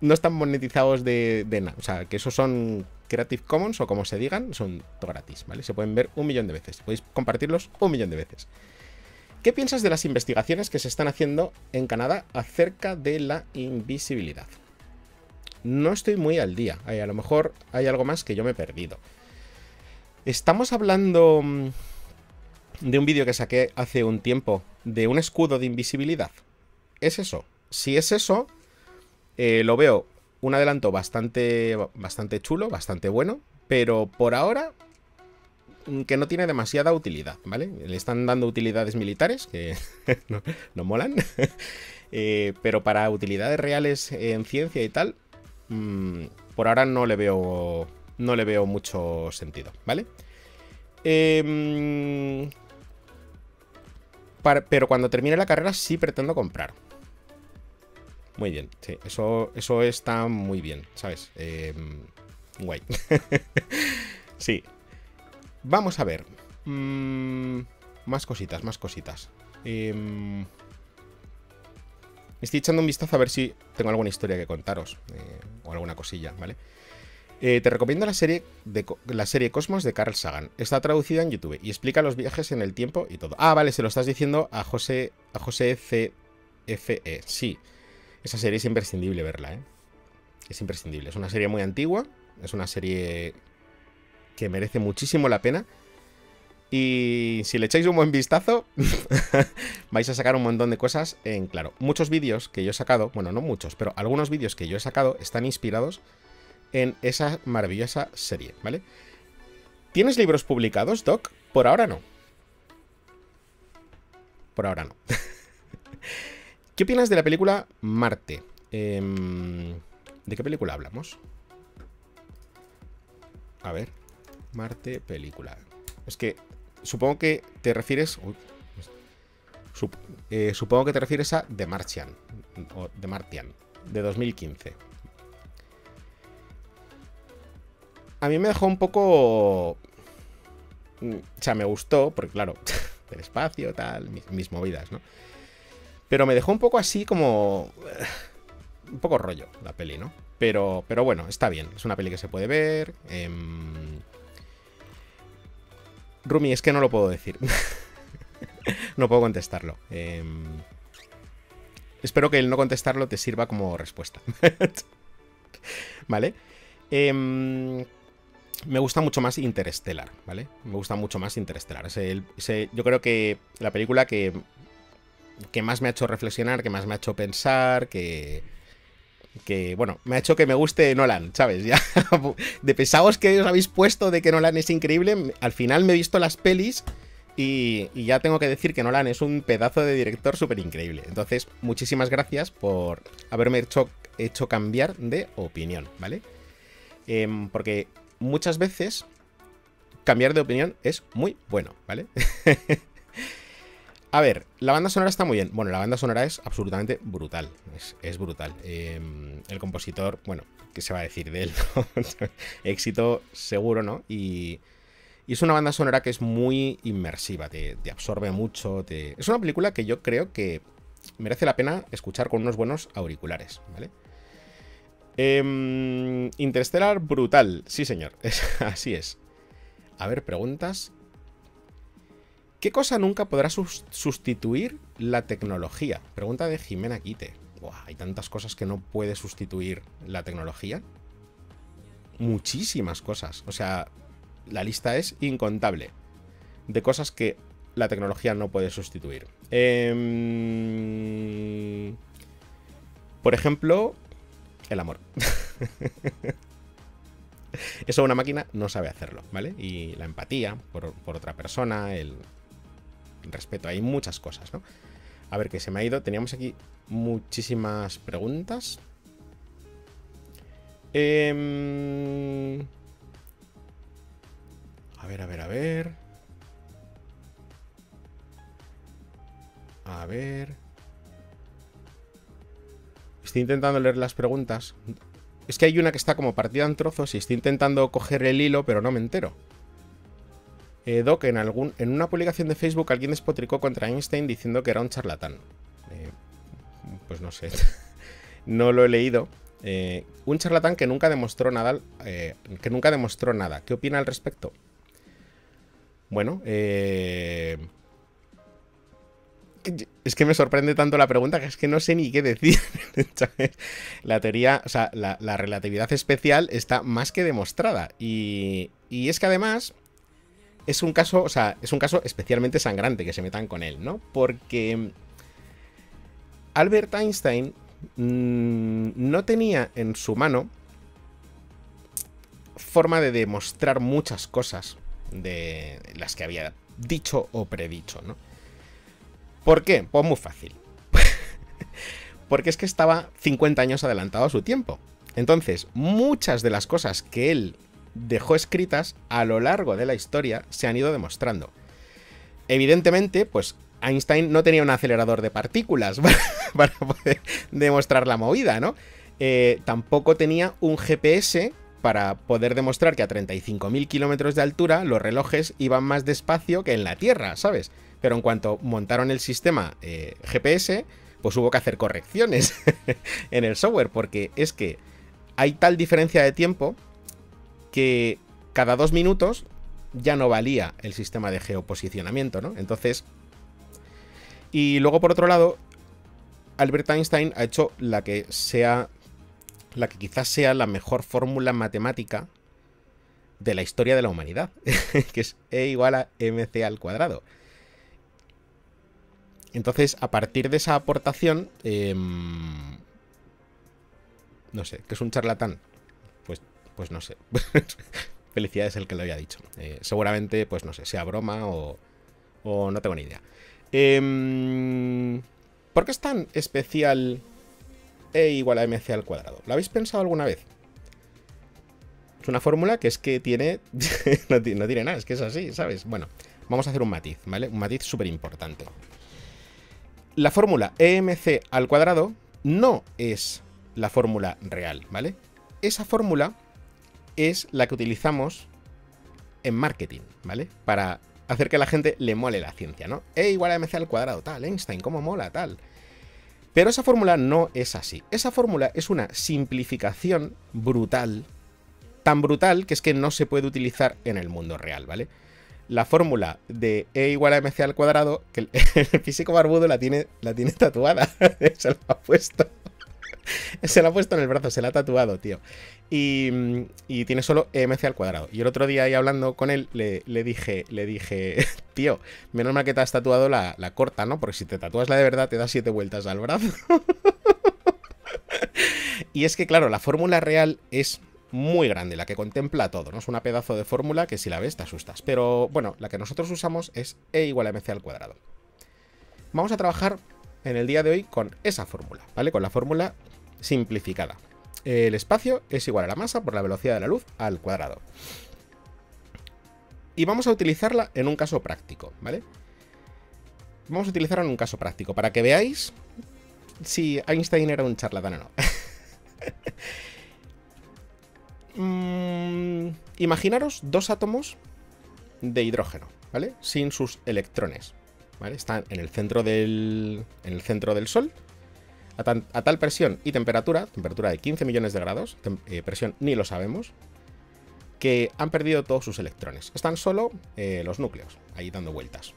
No están monetizados de, de nada. O sea, que esos son Creative Commons o como se digan, son gratis, ¿vale? Se pueden ver un millón de veces. Podéis compartirlos un millón de veces. ¿Qué piensas de las investigaciones que se están haciendo en Canadá acerca de la invisibilidad? No estoy muy al día. A lo mejor hay algo más que yo me he perdido. Estamos hablando mm, de un vídeo que saqué hace un tiempo de un escudo de invisibilidad. ¿Es eso? Si es eso, eh, lo veo un adelanto bastante, bastante chulo, bastante bueno, pero por ahora mm, que no tiene demasiada utilidad, ¿vale? Le están dando utilidades militares que <laughs> no, molan, <laughs> eh, pero para utilidades reales en ciencia y tal, mm, por ahora no le veo, no le veo mucho sentido, ¿vale? Em, pero cuando termine la carrera sí pretendo comprar. Muy bien, sí, eso, eso está muy bien, ¿sabes? Em, guay. <laughs> sí. Vamos a ver. Mm, más cositas, más cositas. Em, estoy echando un vistazo a ver si tengo alguna historia que contaros. Eh, o alguna cosilla, ¿vale? Eh, te recomiendo la serie, de, la serie Cosmos de Carl Sagan. Está traducida en YouTube y explica los viajes en el tiempo y todo. Ah, vale, se lo estás diciendo a José, a José CFE. Sí. Esa serie es imprescindible verla, ¿eh? Es imprescindible. Es una serie muy antigua. Es una serie que merece muchísimo la pena. Y si le echáis un buen vistazo, <laughs> vais a sacar un montón de cosas en claro. Muchos vídeos que yo he sacado, bueno, no muchos, pero algunos vídeos que yo he sacado están inspirados en esa maravillosa serie, ¿vale? ¿Tienes libros publicados, Doc? Por ahora no. Por ahora no. <laughs> ¿Qué opinas de la película Marte? Em, ¿De qué película hablamos? A ver. Marte, película. Es que supongo que te refieres... Eh, supongo que te refieres a The Martian. O The Martian. De 2015. A mí me dejó un poco... O sea, me gustó, porque claro, <laughs> el espacio, tal, mis movidas, ¿no? Pero me dejó un poco así como... Eh, un poco rollo la peli, ¿no? Pero, pero bueno, está bien. Es una peli que se puede ver. Em, Rumi, es que no lo puedo decir. <laughs> no puedo contestarlo. Em, espero que el no contestarlo te sirva como respuesta. <laughs> ¿Vale? Em, me gusta mucho más Interstellar, ¿vale? Me gusta mucho más Interstellar. yo creo que la película que que más me ha hecho reflexionar, que más me ha hecho pensar, que, que bueno, me ha hecho que me guste Nolan, ¿sabes? <laughs> Ya de pesados que os habéis puesto de que Nolan es increíble, al final me he visto las pelis y, ya tengo que decir que Nolan es un pedazo de director súper increíble. Entonces, muchísimas gracias por haberme hecho hecho cambiar de opinión, ¿vale? Em, porque muchas veces cambiar de opinión es muy bueno, ¿vale? <laughs> A ver, la banda sonora está muy bien. Bueno, la banda sonora es absolutamente brutal. Es, brutal. Em, el compositor, bueno, ¿qué se va a decir de él? <laughs> Éxito seguro, ¿no? Y, es una banda sonora que es muy inmersiva, te, absorbe mucho. Es una película que yo creo que merece la pena escuchar con unos buenos auriculares, ¿vale? Eh, Interstellar, brutal. Sí, señor. <laughs> así es. A ver, preguntas. ¿Qué cosa nunca podrá sustituir la tecnología? Pregunta de Jimena Quite. hay tantas cosas que no puede sustituir la tecnología. Muchísimas cosas. O sea, la lista es incontable de cosas que la tecnología no puede sustituir. Em, por ejemplo, el amor. <laughs> Eso una máquina no sabe hacerlo, ¿vale? Y la empatía por, por otra persona, el, respeto. Hay muchas cosas, ¿no? A ver, que se me ha ido. Teníamos aquí muchísimas preguntas. Em, a ver, a ver, a ver. A ver. Estoy intentando leer las preguntas. Es que hay una que está como partida en trozos y estoy intentando coger el hilo, pero no me entero. Eh, Doc, en, algún, en una publicación de Facebook alguien despotricó contra Einstein diciendo que era un charlatán. Eh, pues no sé. <laughs> no lo he leído. Eh, un charlatán que nunca demostró nada. que nunca demostró nada. ¿Qué opina al respecto? Bueno, es que me sorprende tanto la pregunta que es que no sé ni qué decir. <laughs> la teoría, o sea, la, relatividad especial está más que demostrada. Y, y es que además es un caso, o sea, es un caso especialmente sangrante que se metan con él, ¿no? Porque Albert Einstein mm, no tenía en su mano forma de demostrar muchas cosas de las que había dicho o predicho, ¿no? ¿Por qué? Pues muy fácil. <laughs> Porque es que estaba 50 años adelantado a su tiempo. Entonces, muchas de las cosas que él dejó escritas a lo largo de la historia se han ido demostrando. Evidentemente, pues Einstein no tenía un acelerador de partículas <laughs> para, poder demostrar la movida, ¿no? Eh, tampoco tenía un GPS para poder demostrar que a 35.000 kilómetros de altura los relojes iban más despacio que en la Tierra, ¿sabes? Pero en cuanto montaron el sistema eh, GPS, pues hubo que hacer correcciones <laughs> en el software, porque es que hay tal diferencia de tiempo que cada dos minutos ya no valía el sistema de geoposicionamiento, ¿no? Entonces. Y luego, por otro lado, Albert Einstein ha hecho la que sea. La que quizás sea la mejor fórmula matemática de la historia de la humanidad, <laughs> que es E igual a mc al cuadrado. Entonces, a partir de esa aportación, em, no sé, que es un charlatán, pues no sé. <laughs> Felicidades el que lo haya dicho. Eh, seguramente, pues no sé, sea broma o, no tengo ni idea. Em, ¿Por qué es tan especial E igual a mc al cuadrado? ¿Lo habéis pensado alguna vez? Es una fórmula que es que tiene... <laughs> no, tiene nada, es que es así, ¿sabes? Bueno, vamos a hacer un matiz, ¿vale? Un matiz súper importante. La fórmula EMC al cuadrado no es la fórmula real, ¿vale? Esa fórmula es la que utilizamos en marketing, ¿vale? Para hacer que a la gente le mole la ciencia, ¿no? E igual a mc al cuadrado, tal, Einstein, ¿cómo mola, tal? Pero esa fórmula no es así. Esa fórmula es una simplificación brutal, tan brutal que es que no se puede utilizar en el mundo real, ¿vale? La fórmula de E igual a mc al cuadrado, que el, <laughs> físico barbudo la tiene, la tiene tatuada, <laughs> se la ha puesto. <laughs> se la ha puesto en el brazo, se la ha tatuado, tío. Y, tiene solo EMC al cuadrado. Y el otro día ahí hablando con él, le, dije, le dije, <laughs> tío, menos mal que te has tatuado la, corta, ¿no? Porque si te tatúas la de verdad, te das siete vueltas al brazo. <laughs> y es que, claro, la fórmula real es muy grande, la que contempla todo, ¿no? Es una pedazo de fórmula que si la ves te asustas. Pero bueno, la que nosotros usamos es E igual a MC al cuadrado. Vamos a trabajar en el día de hoy con esa fórmula, ¿vale? Con la fórmula simplificada. El espacio es igual a la masa por la velocidad de la luz al cuadrado. Y vamos a utilizarla en un caso práctico, ¿vale? Vamos a utilizarla en un caso práctico para que veáis si Einstein era un charlatán o no. <laughs> Mm, imaginaros dos átomos de hidrógeno, ¿vale? Sin sus electrones, ¿vale? Están en el centro del, en el centro del Sol a, tal presión y temperatura, temperatura de 15 millones de grados, eh, presión ni lo sabemos, que han perdido todos sus electrones. Están solo eh, los núcleos, ahí dando vueltas.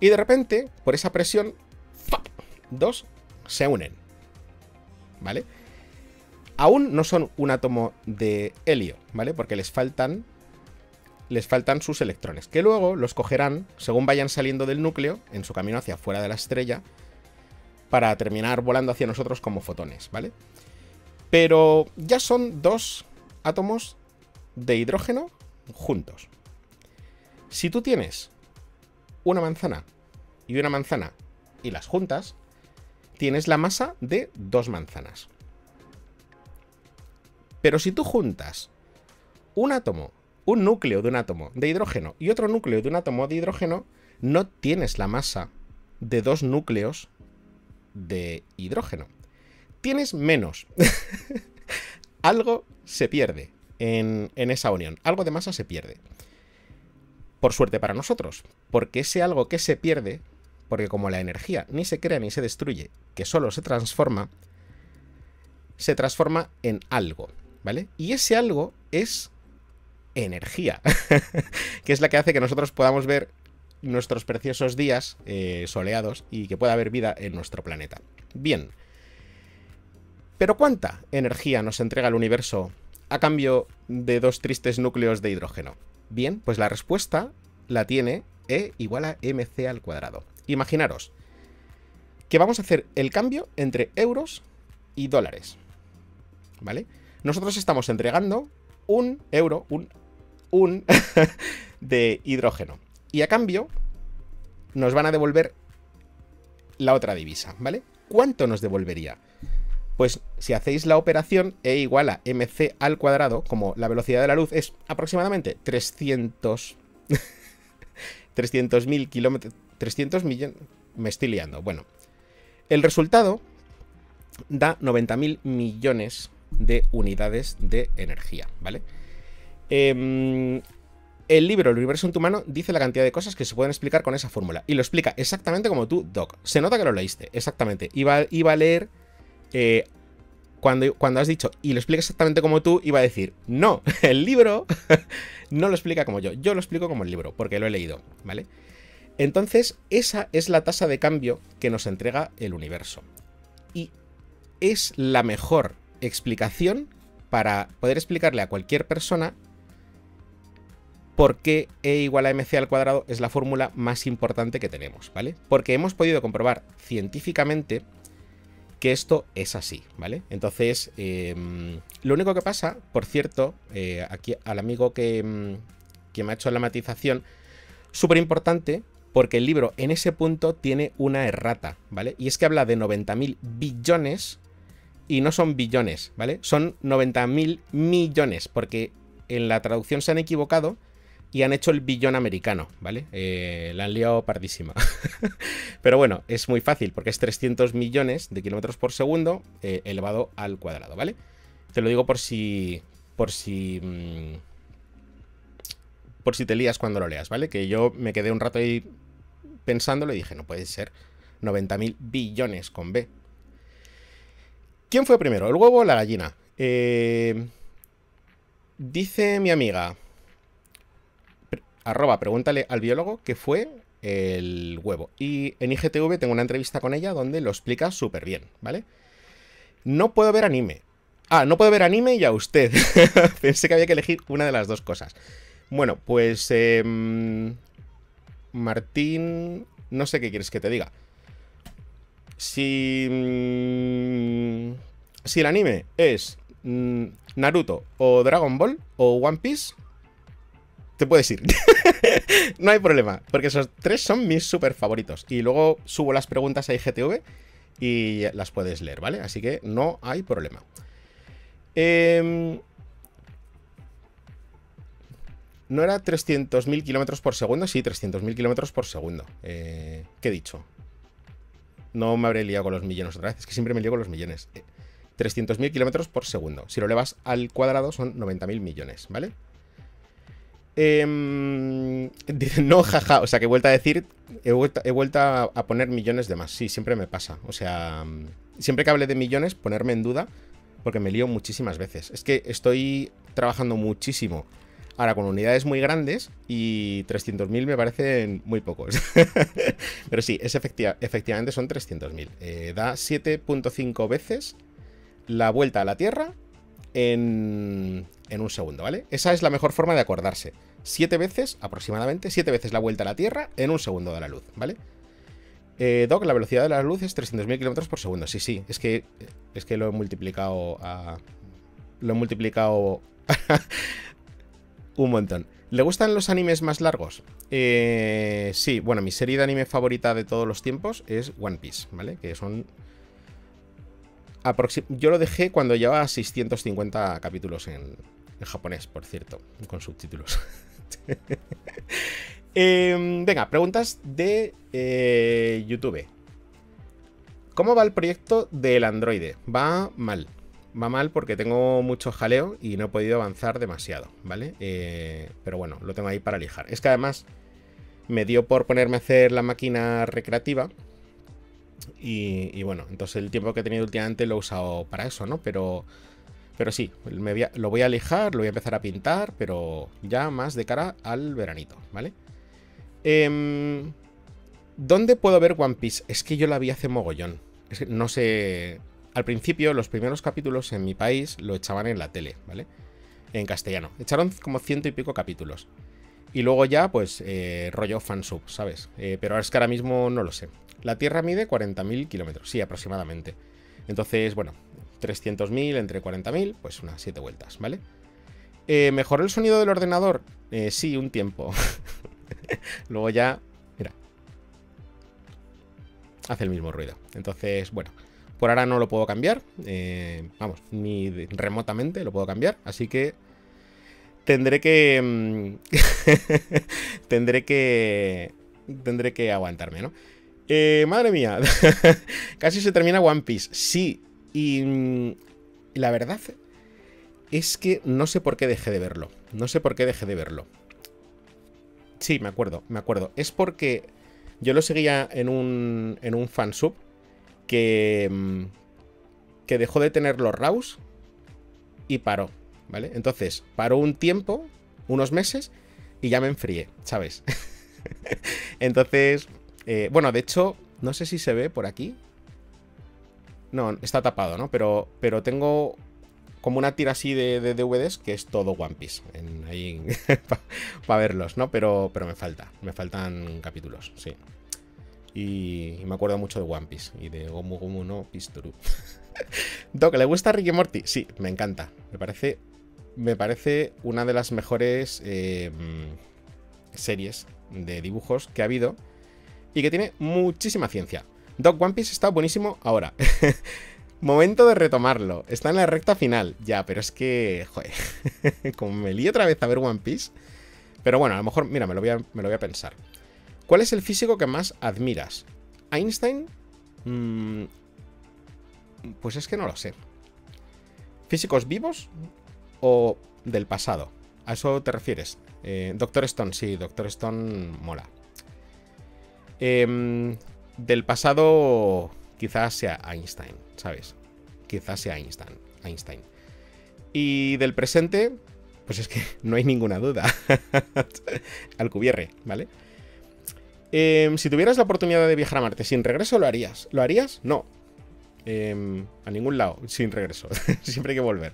Y de repente, por esa presión, dos se unen. ¿Vale? Aún no son un átomo de helio, ¿vale? Porque les faltan. Les faltan sus electrones. Que luego los cogerán según vayan saliendo del núcleo en su camino hacia afuera de la estrella para terminar volando hacia nosotros como fotones, ¿vale? Pero ya son dos átomos de hidrógeno juntos. Si tú tienes una manzana y una manzana y las juntas, tienes la masa de dos manzanas. Pero si tú juntas un átomo, un núcleo de un átomo de hidrógeno y otro núcleo de un átomo de hidrógeno, no tienes la masa de dos núcleos de hidrógeno. Tienes menos. <laughs> algo se pierde en, en esa unión. Algo de masa se pierde. Por suerte para nosotros. Porque ese algo que se pierde, porque como la energía ni se crea ni se destruye, que solo se transforma, se transforma en algo, ¿vale? Y ese algo es energía, <laughs> que es la que hace que nosotros podamos ver nuestros preciosos días eh, soleados y que pueda haber vida en nuestro planeta. Bien. Pero ¿cuánta energía nos entrega el universo a cambio de dos tristes núcleos de hidrógeno? Bien, pues la respuesta la tiene E igual a mc al cuadrado. Imaginaros que vamos a hacer el cambio entre euros y dólares. ¿Vale? Nosotros estamos entregando un euro, un, un <laughs> de hidrógeno. Y a cambio, nos van a devolver la otra divisa, ¿vale? ¿Cuánto nos devolvería? Pues si hacéis la operación E igual a mc al cuadrado, como la velocidad de la luz es aproximadamente 300... 300.000 <laughs> kilómetros... 300 millones... Me estoy liando. Bueno, el resultado da 90.000 millones de unidades de energía, ¿vale? Eh, el libro El universo en tu mano dice la cantidad de cosas que se pueden explicar con esa fórmula. Y lo explica exactamente como tú, Doc. Se nota que lo leíste, exactamente. Iba, iba a leer. Eh, cuando, cuando has dicho y lo explica exactamente como tú, iba a decir, no, <laughs> el libro <laughs> no lo explica como yo. Yo lo explico como el libro, porque lo he leído, ¿vale? Entonces, esa es la tasa de cambio que nos entrega el universo. Y es la mejor explicación para poder explicarle a cualquier persona por qué E igual a mc al cuadrado es la fórmula más importante que tenemos, ¿vale? Porque hemos podido comprobar científicamente que esto es así, ¿vale? Entonces, em, lo único que pasa, por cierto, eh, aquí al amigo que, em, que me ha hecho la matización, súper importante, porque el libro en ese punto tiene una errata, ¿vale? Y es que habla de 90.000 billones y no son billones, ¿vale? Son 90.000 millones, porque en la traducción se han equivocado y han hecho el billón americano, ¿vale? Eh, la han liado pardísima. <laughs> Pero bueno, es muy fácil porque es 300 millones de kilómetros por segundo eh, elevado al cuadrado, ¿vale? Te lo digo por si. por si. Mm, por si te lías cuando lo leas, ¿vale? Que yo me quedé un rato ahí pensándolo y dije, no puede ser 90.000 billones con B. ¿Quién fue primero, el huevo o la gallina? Eh, dice mi amiga, arroba pregúntale al biólogo que fue el huevo. Y en IGTV tengo una entrevista con ella donde lo explica súper bien, ¿vale? No puedo ver anime. Ah, no puedo ver anime y a usted. <laughs> Pensé que había que elegir una de las dos cosas. Bueno, pues... Em, Martín... No sé qué quieres que te diga. Si... Mm, si el anime es mm, Naruto o Dragon Ball o One Piece, te puedes ir. <laughs> no hay problema, porque esos tres son mis súper favoritos. Y luego subo las preguntas a IGTV y las puedes leer, ¿vale? Así que no hay problema. Em, ¿No era 300.000 kilómetros por segundo? Sí, 300.000 kilómetros por segundo. Eh, ¿Qué he dicho? No me habré liado con los millones otra vez. Es que siempre me lío con los millones. 300.000 eh, kilómetros por segundo. Si lo elevas al cuadrado son 90.000 millones, ¿vale? Eh, no, jaja. O sea, que he vuelto a decir. He vuelto, a, poner millones de más. Sí, siempre me pasa. O sea, siempre que hable de millones, ponerme en duda. Porque me lío muchísimas veces. Es que estoy trabajando muchísimo. Ahora con unidades muy grandes y 300.000 me parecen muy pocos. <laughs> Pero sí, es efectivamente son 300.000. Eh, da 7.5 veces la vuelta a la Tierra en, en un segundo, ¿vale? Esa es la mejor forma de acordarse. Siete veces, aproximadamente, siete veces la vuelta a la Tierra en un segundo de la luz, ¿vale? Eh, Doc, la velocidad de la luz es 300.000 km por segundo. Sí, sí, es que, es que lo he multiplicado a... Lo he multiplicado <laughs> un montón. ¿Le gustan los animes más largos? Eh, sí, bueno, mi serie de anime favorita de todos los tiempos es One Piece, ¿vale? Que son yo lo dejé cuando llevaba 650 capítulos en, japonés, por cierto, con subtítulos. <laughs> Em, venga, preguntas de eh, YouTube. ¿Cómo va el proyecto del androide? Va mal. Va mal porque tengo mucho jaleo y no he podido avanzar demasiado, ¿vale? Eh, pero bueno, lo tengo ahí para lijar. Es que además me dio por ponerme a hacer la máquina recreativa y, bueno, entonces el tiempo que he tenido últimamente lo he usado para eso, ¿no? Pero, pero sí, lo voy a lijar, lo voy a empezar a pintar, pero ya más de cara al veranito, ¿vale? Em, ¿Dónde puedo ver One Piece? Es que yo la vi hace mogollón. no sé. Al principio, los primeros capítulos en mi país lo echaban en la tele, ¿vale? En castellano. Echaron como ciento y pico capítulos. Y luego ya, pues, eh, rollo fansub, ¿sabes? Eh, pero es que ahora mismo no lo sé. La Tierra mide 40.000 kilómetros, sí, aproximadamente. Entonces, bueno, 300.000 entre 40.000, pues unas 7 vueltas, ¿vale? Eh, ¿Mejoró el sonido del ordenador? Eh, sí, un tiempo. <laughs> Luego ya, mira. Hace el mismo ruido. Entonces, bueno, por ahora no lo puedo cambiar. Eh, vamos, ni remotamente lo puedo cambiar. Así que tendré que... Mm, <laughs> tendré que... Tendré que aguantarme, ¿no? Eh, madre mía, <laughs> casi se termina One Piece. Sí, y mm, la verdad es que no sé por qué dejé de verlo. No sé por qué dejé de verlo. Sí, me acuerdo, me acuerdo. Es porque yo lo seguía en un, en un fansub que, mm, que dejó de tener los RAWs y paró, ¿vale? Entonces, paró un tiempo, unos meses, y ya me enfrié, ¿sabes? <laughs> Entonces, eh, bueno, de hecho, no sé si se ve por aquí. No, está tapado, ¿no? Pero, pero tengo como una tira así de, DVDs que es todo One Piece. ahí <laughs> para verlos, ¿no? Pero, pero me falta. Me faltan capítulos, sí. Y, me acuerdo mucho de One Piece y de Gomu Gomu no Pistoru. <laughs> Doc, ¿le gusta Ricky Morty? Sí, me encanta. Me parece, me parece una de las mejores eh, series de dibujos que ha habido y que tiene muchísima ciencia. Doc One Piece está buenísimo ahora. <laughs> Momento de retomarlo. Está en la recta final. Ya, pero es que. Joder. <laughs> Como me lío otra vez a ver One Piece. Pero bueno, a lo mejor, mira, me lo voy a, pensar. ¿Cuál es el físico que más admiras? ¿Einstein? Mm, pues es que no lo sé. ¿Físicos vivos o del pasado? ¿A eso te refieres? Eh, Doctor Stone, sí, Doctor Stone mola. Em, del pasado quizás sea Einstein, ¿sabes? Quizás sea Einstein. Einstein. Y del presente, pues es que <laughs> no hay ninguna duda. <laughs> Alcubierre, ¿vale? Em, si tuvieras la oportunidad de viajar a Marte sin regreso, ¿lo harías? ¿Lo harías? No. Em, a ningún lado, sin regreso. <laughs> Siempre hay que volver.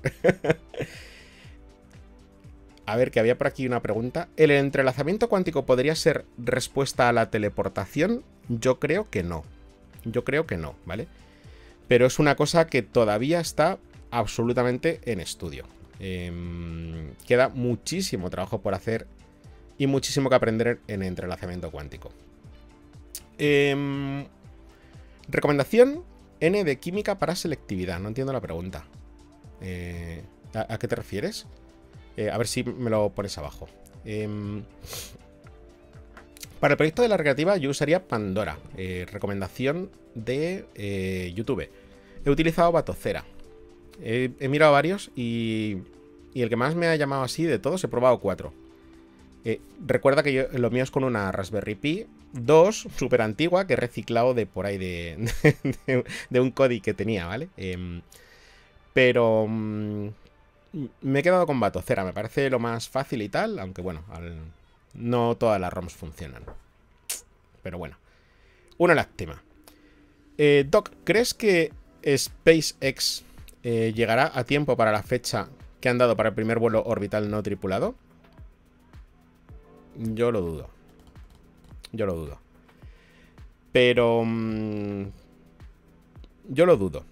A ver, que había por aquí una pregunta. ¿El entrelazamiento cuántico podría ser respuesta a la teleportación? Yo creo que no. Yo creo que no, ¿vale? Pero es una cosa que todavía está absolutamente en estudio. Em, queda muchísimo trabajo por hacer y muchísimo que aprender en entrelazamiento cuántico. Em, recomendación, N de química para selectividad. No entiendo la pregunta. Eh, ¿a, qué te refieres? Eh, a ver si me lo pones abajo. Em, para el proyecto de la recreativa yo usaría Pandora. Eh, recomendación de YouTube. He utilizado Batocera. He, mirado varios y, y, el que más me ha llamado así de todos he probado cuatro. recuerda que lo mío es con una Raspberry Pi 2, súper antigua, que he reciclado de por ahí de, <laughs> de, un código que tenía, ¿vale? Em, pero mm, me he quedado con Batocera, me parece lo más fácil y tal, aunque bueno, no todas las ROMs funcionan. Pero bueno, una lástima. Eh, Doc, ¿crees que SpaceX eh, llegará a tiempo para la fecha que han dado para el primer vuelo orbital no tripulado? Yo lo dudo. Yo lo dudo. Pero... Mm, yo lo dudo.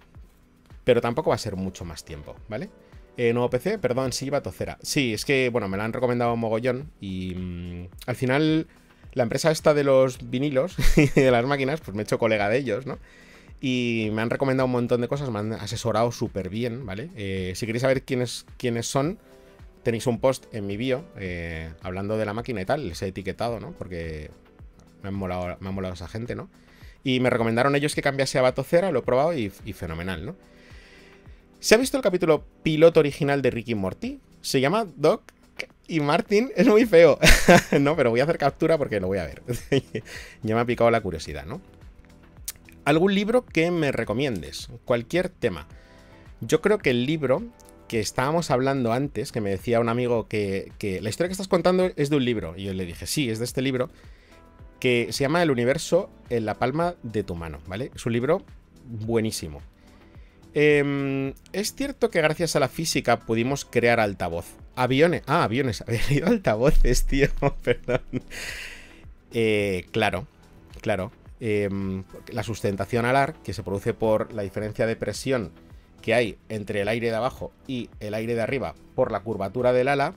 Pero tampoco va a ser mucho más tiempo, ¿vale? Eh, nuevo PC, perdón, sí, Batocera. Sí, es que, bueno, me la han recomendado mogollón y mm, al final la empresa esta de los vinilos <laughs> y de las máquinas, pues me he hecho colega de ellos, ¿no? Y me han recomendado un montón de cosas, me han asesorado súper bien, ¿vale? Eh, si queréis saber quiénes, quiénes son, tenéis un post en mi bio eh, hablando de la máquina y tal, les he etiquetado, ¿no? Porque me han molado, me molado esa gente, ¿no? Y me recomendaron ellos que cambiase a Batocera, lo he probado y, fenomenal, ¿no? ¿Se ha visto el capítulo piloto original de Ricky Morty? Se llama Doc y Martin es muy feo. <laughs> no, pero voy a hacer captura porque lo voy a ver. <laughs> ya me ha picado la curiosidad, ¿no? ¿Algún libro que me recomiendes? Cualquier tema. Yo creo que el libro que estábamos hablando antes, que me decía un amigo que, que, la historia que estás contando es de un libro. Y yo le dije, sí, es de este libro que se llama El universo en la palma de tu mano, ¿vale? Es un libro buenísimo. Em, es cierto que gracias a la física pudimos crear altavoz. Aviones. Ah, aviones. <laughs> Había leído altavoces, tío. <laughs> Perdón. Eh, claro, claro. Em, la sustentación alar, que se produce por la diferencia de presión que hay entre el aire de abajo y el aire de arriba por la curvatura del ala,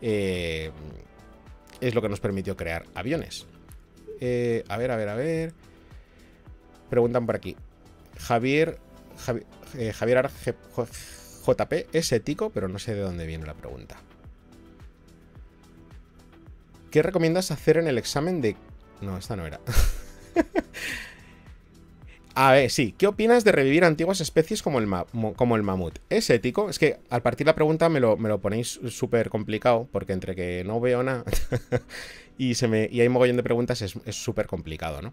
eh, es lo que nos permitió crear aviones. Eh, a ver, a ver, a ver. Preguntan por aquí. Javier, eh, Javier, JP es ético, pero no sé de dónde viene la pregunta. ¿Qué recomiendas hacer en el examen de... No, esta no era. <laughs> A ver, sí. ¿Qué opinas de revivir antiguas especies como el, como el mamut? ¿Es ético? Es que al partir la pregunta me lo, me lo ponéis súper complicado, porque entre que no veo nada <laughs> y, se me, y hay mogollón de preguntas es súper complicado, ¿no?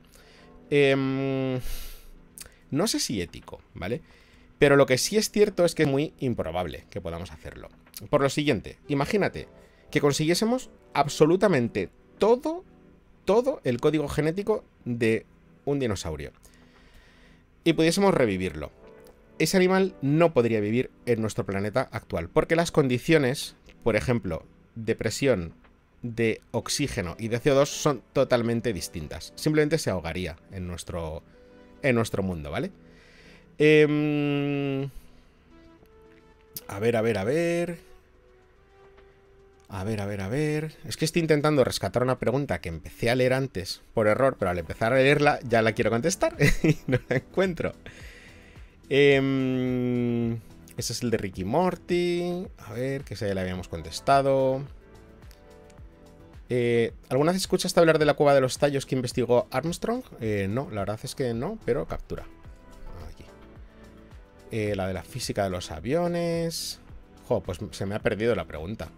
Em, no sé si ético, ¿vale? Pero lo que sí es cierto es que es muy improbable que podamos hacerlo. Por lo siguiente, imagínate que consiguiésemos absolutamente todo, todo el código genético de un dinosaurio y pudiésemos revivirlo. Ese animal no podría vivir en nuestro planeta actual, porque las condiciones, por ejemplo, de presión, de oxígeno y de CO2 son totalmente distintas. Simplemente se ahogaría en nuestro, en nuestro mundo, ¿vale? Em, a ver, a ver, a ver. A ver, a ver, a ver. Es que estoy intentando rescatar una pregunta que empecé a leer antes por error, pero al empezar a leerla ya la quiero contestar <laughs> y no la encuentro. Eh, ese es el de Ricky Morty. A ver, que se ya le habíamos contestado. Eh, ¿Alguna vez escuchaste hablar de la cueva de los tallos que investigó Armstrong? Eh, no, la verdad es que no, pero captura. Aquí. Eh, la de la física de los aviones. Jo, pues se me ha perdido la pregunta.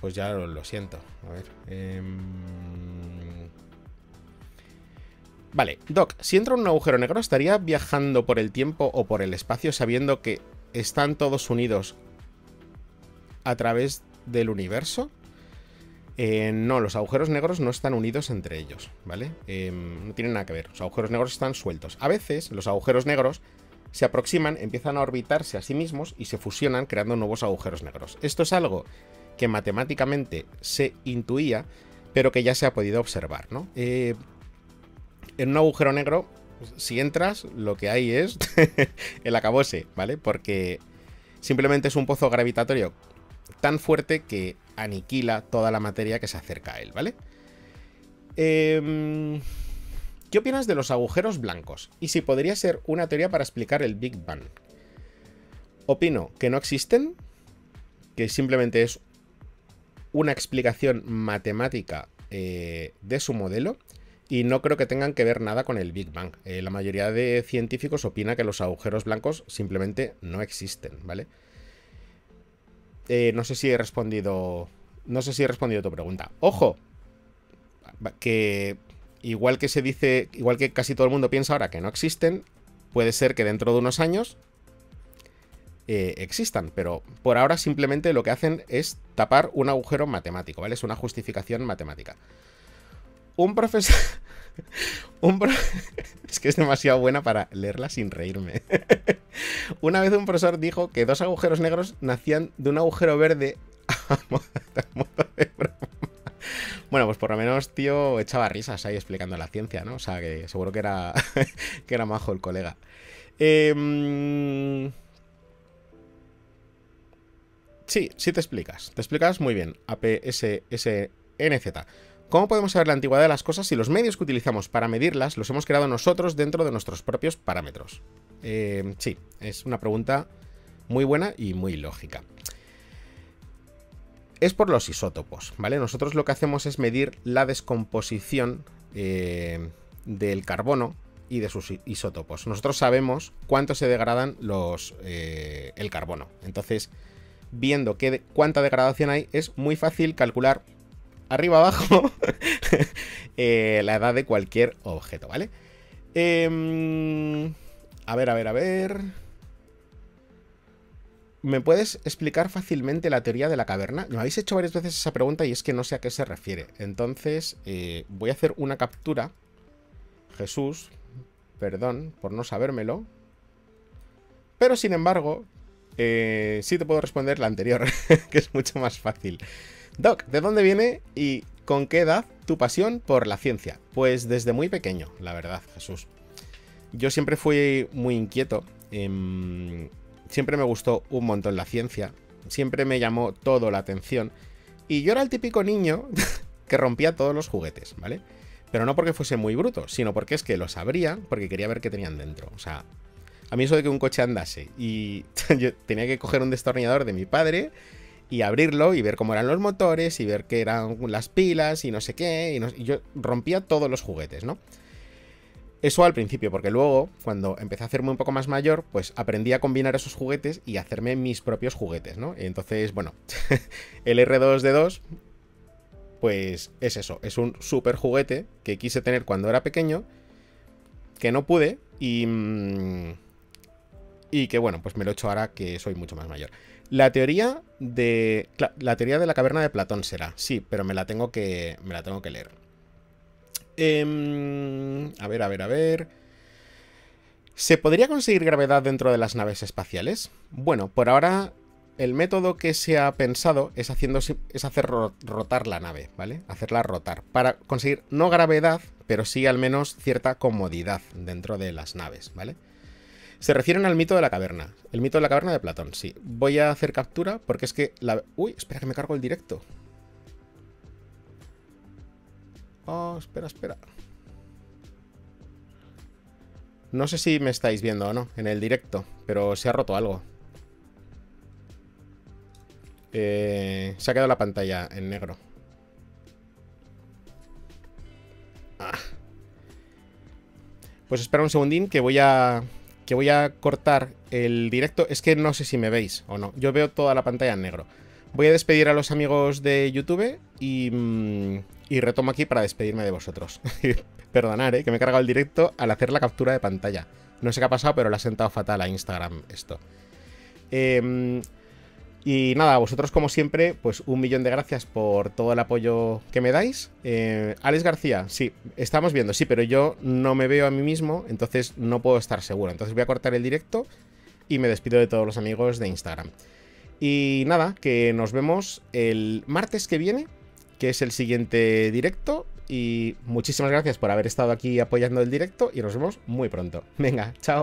Pues ya lo, siento. A ver. Em, vale, Doc, si entro en un agujero negro, ¿estaría viajando por el tiempo o por el espacio sabiendo que están todos unidos a través del universo? Eh, no, los agujeros negros no están unidos entre ellos, ¿vale? Em, no tienen nada que ver. Los agujeros negros están sueltos. A veces los agujeros negros se aproximan, empiezan a orbitarse a sí mismos y se fusionan creando nuevos agujeros negros. Esto es algo que matemáticamente se intuía, pero que ya se ha podido observar, ¿no? Eh, en un agujero negro, si entras, lo que hay es <laughs> el acabose, ¿vale? Porque simplemente es un pozo gravitatorio tan fuerte que aniquila toda la materia que se acerca a él, ¿vale? Em, ¿Qué opinas de los agujeros blancos? Y si podría ser una teoría para explicar el Big Bang. Opino que no existen, que simplemente es una explicación matemática eh, de su modelo y no creo que tengan que ver nada con el Big Bang. Eh, la mayoría de científicos opina que los agujeros blancos simplemente no existen, ¿vale? Eh, no sé si he respondido. No sé si he respondido a tu pregunta. ¡Ojo! Que igual que se dice. Igual que casi todo el mundo piensa ahora que no existen. Puede ser que dentro de unos años eh, existan, pero por ahora simplemente lo que hacen es tapar un agujero matemático, ¿vale? Es una justificación matemática. Un profesor... <laughs> <laughs> <laughs> es que es demasiado buena para leerla sin reírme. <laughs> Una vez un profesor dijo que dos agujeros negros nacían de un agujero verde Bueno, pues por lo menos, tío, echaba risas ahí explicando la ciencia, ¿no? O sea, que seguro que era, que era majo el colega. Eh, Sí, sí te explicas. Te explicas muy bien. APSSNZ. ¿Cómo podemos saber la antigüedad de las cosas si los medios que utilizamos para medirlas los hemos creado nosotros dentro de nuestros propios parámetros? Eh, sí, es una pregunta muy buena y muy lógica. Es por los isótopos, ¿vale? Nosotros lo que hacemos es medir la descomposición eh, del carbono y de sus isótopos. Nosotros sabemos cuánto se degradan los, eh, el carbono. Entonces, viendo qué, cuánta degradación hay, es muy fácil calcular arriba abajo <laughs> eh, la edad de cualquier objeto, ¿vale? Em, a ver, a ver, a ver. ¿Me puedes explicar fácilmente la teoría de la caverna? Me habéis hecho varias veces esa pregunta y es que no sé a qué se refiere. Entonces, eh, voy a hacer una captura. Jesús, perdón por no sabérmelo. Pero sin embargo, eh, sí te puedo responder la anterior, <laughs> que es mucho más fácil. Doc, ¿de dónde viene y con qué edad tu pasión por la ciencia? Pues desde muy pequeño, la verdad, Jesús. Yo siempre fui muy inquieto. Em, siempre me gustó un montón la ciencia. Siempre me llamó todo la atención. Y yo era el típico niño <laughs> que rompía todos los juguetes, ¿vale? Pero no porque fuese muy bruto, sino porque es que los abría porque quería ver qué tenían dentro. O sea, a mí eso de que un coche andase y <laughs> yo tenía que coger un destornillador de mi padre y abrirlo y ver cómo eran los motores y ver qué eran las pilas y no sé qué. Y, yo rompía todos los juguetes, ¿no? Eso al principio, porque luego, cuando empecé a hacerme un poco más mayor, pues aprendí a combinar esos juguetes y hacerme mis propios juguetes, ¿no? entonces, bueno, <laughs> el R2D2, pues es eso, es un super juguete que quise tener cuando era pequeño, que no pude y... Mm, y que bueno, pues me lo he hecho ahora que soy mucho más mayor. La teoría de. La teoría de la caverna de Platón será. Sí, pero me la tengo que. Me la tengo que leer. Em, a ver, a ver, a ver. ¿Se podría conseguir gravedad dentro de las naves espaciales? Bueno, por ahora el método que se ha pensado es, haciendo, es hacer rotar la nave, ¿vale? Hacerla rotar. Para conseguir no gravedad, pero sí al menos cierta comodidad dentro de las naves, ¿vale? Se refieren al mito de la caverna. El mito de la caverna de Platón, sí. Voy a hacer captura porque es que. Uy, espera que me cargo el directo. Oh, espera, espera. No sé si me estáis viendo o no en el directo, pero se ha roto algo. Eh, se ha quedado la pantalla en negro. Ah. Pues espera un segundín que voy a que voy a cortar el directo. Es que no sé si me veis o no. Yo veo toda la pantalla en negro. Voy a despedir a los amigos de YouTube y, mm, retomo aquí para despedirme de vosotros. <laughs> Perdonad, ¿eh? que me he cargado el directo al hacer la captura de pantalla. No sé qué ha pasado, pero le ha sentado fatal a Instagram esto. Eh, y nada, vosotros como siempre, pues un millón de gracias por todo el apoyo que me dais. Eh, Alex García, sí, estamos viendo, sí, pero yo no me veo a mí mismo, entonces no puedo estar seguro. Entonces voy a cortar el directo y me despido de todos los amigos de Instagram. Y nada, que nos vemos el martes que viene, que es el siguiente directo. Y muchísimas gracias por haber estado aquí apoyando el directo y nos vemos muy pronto. Venga, chao.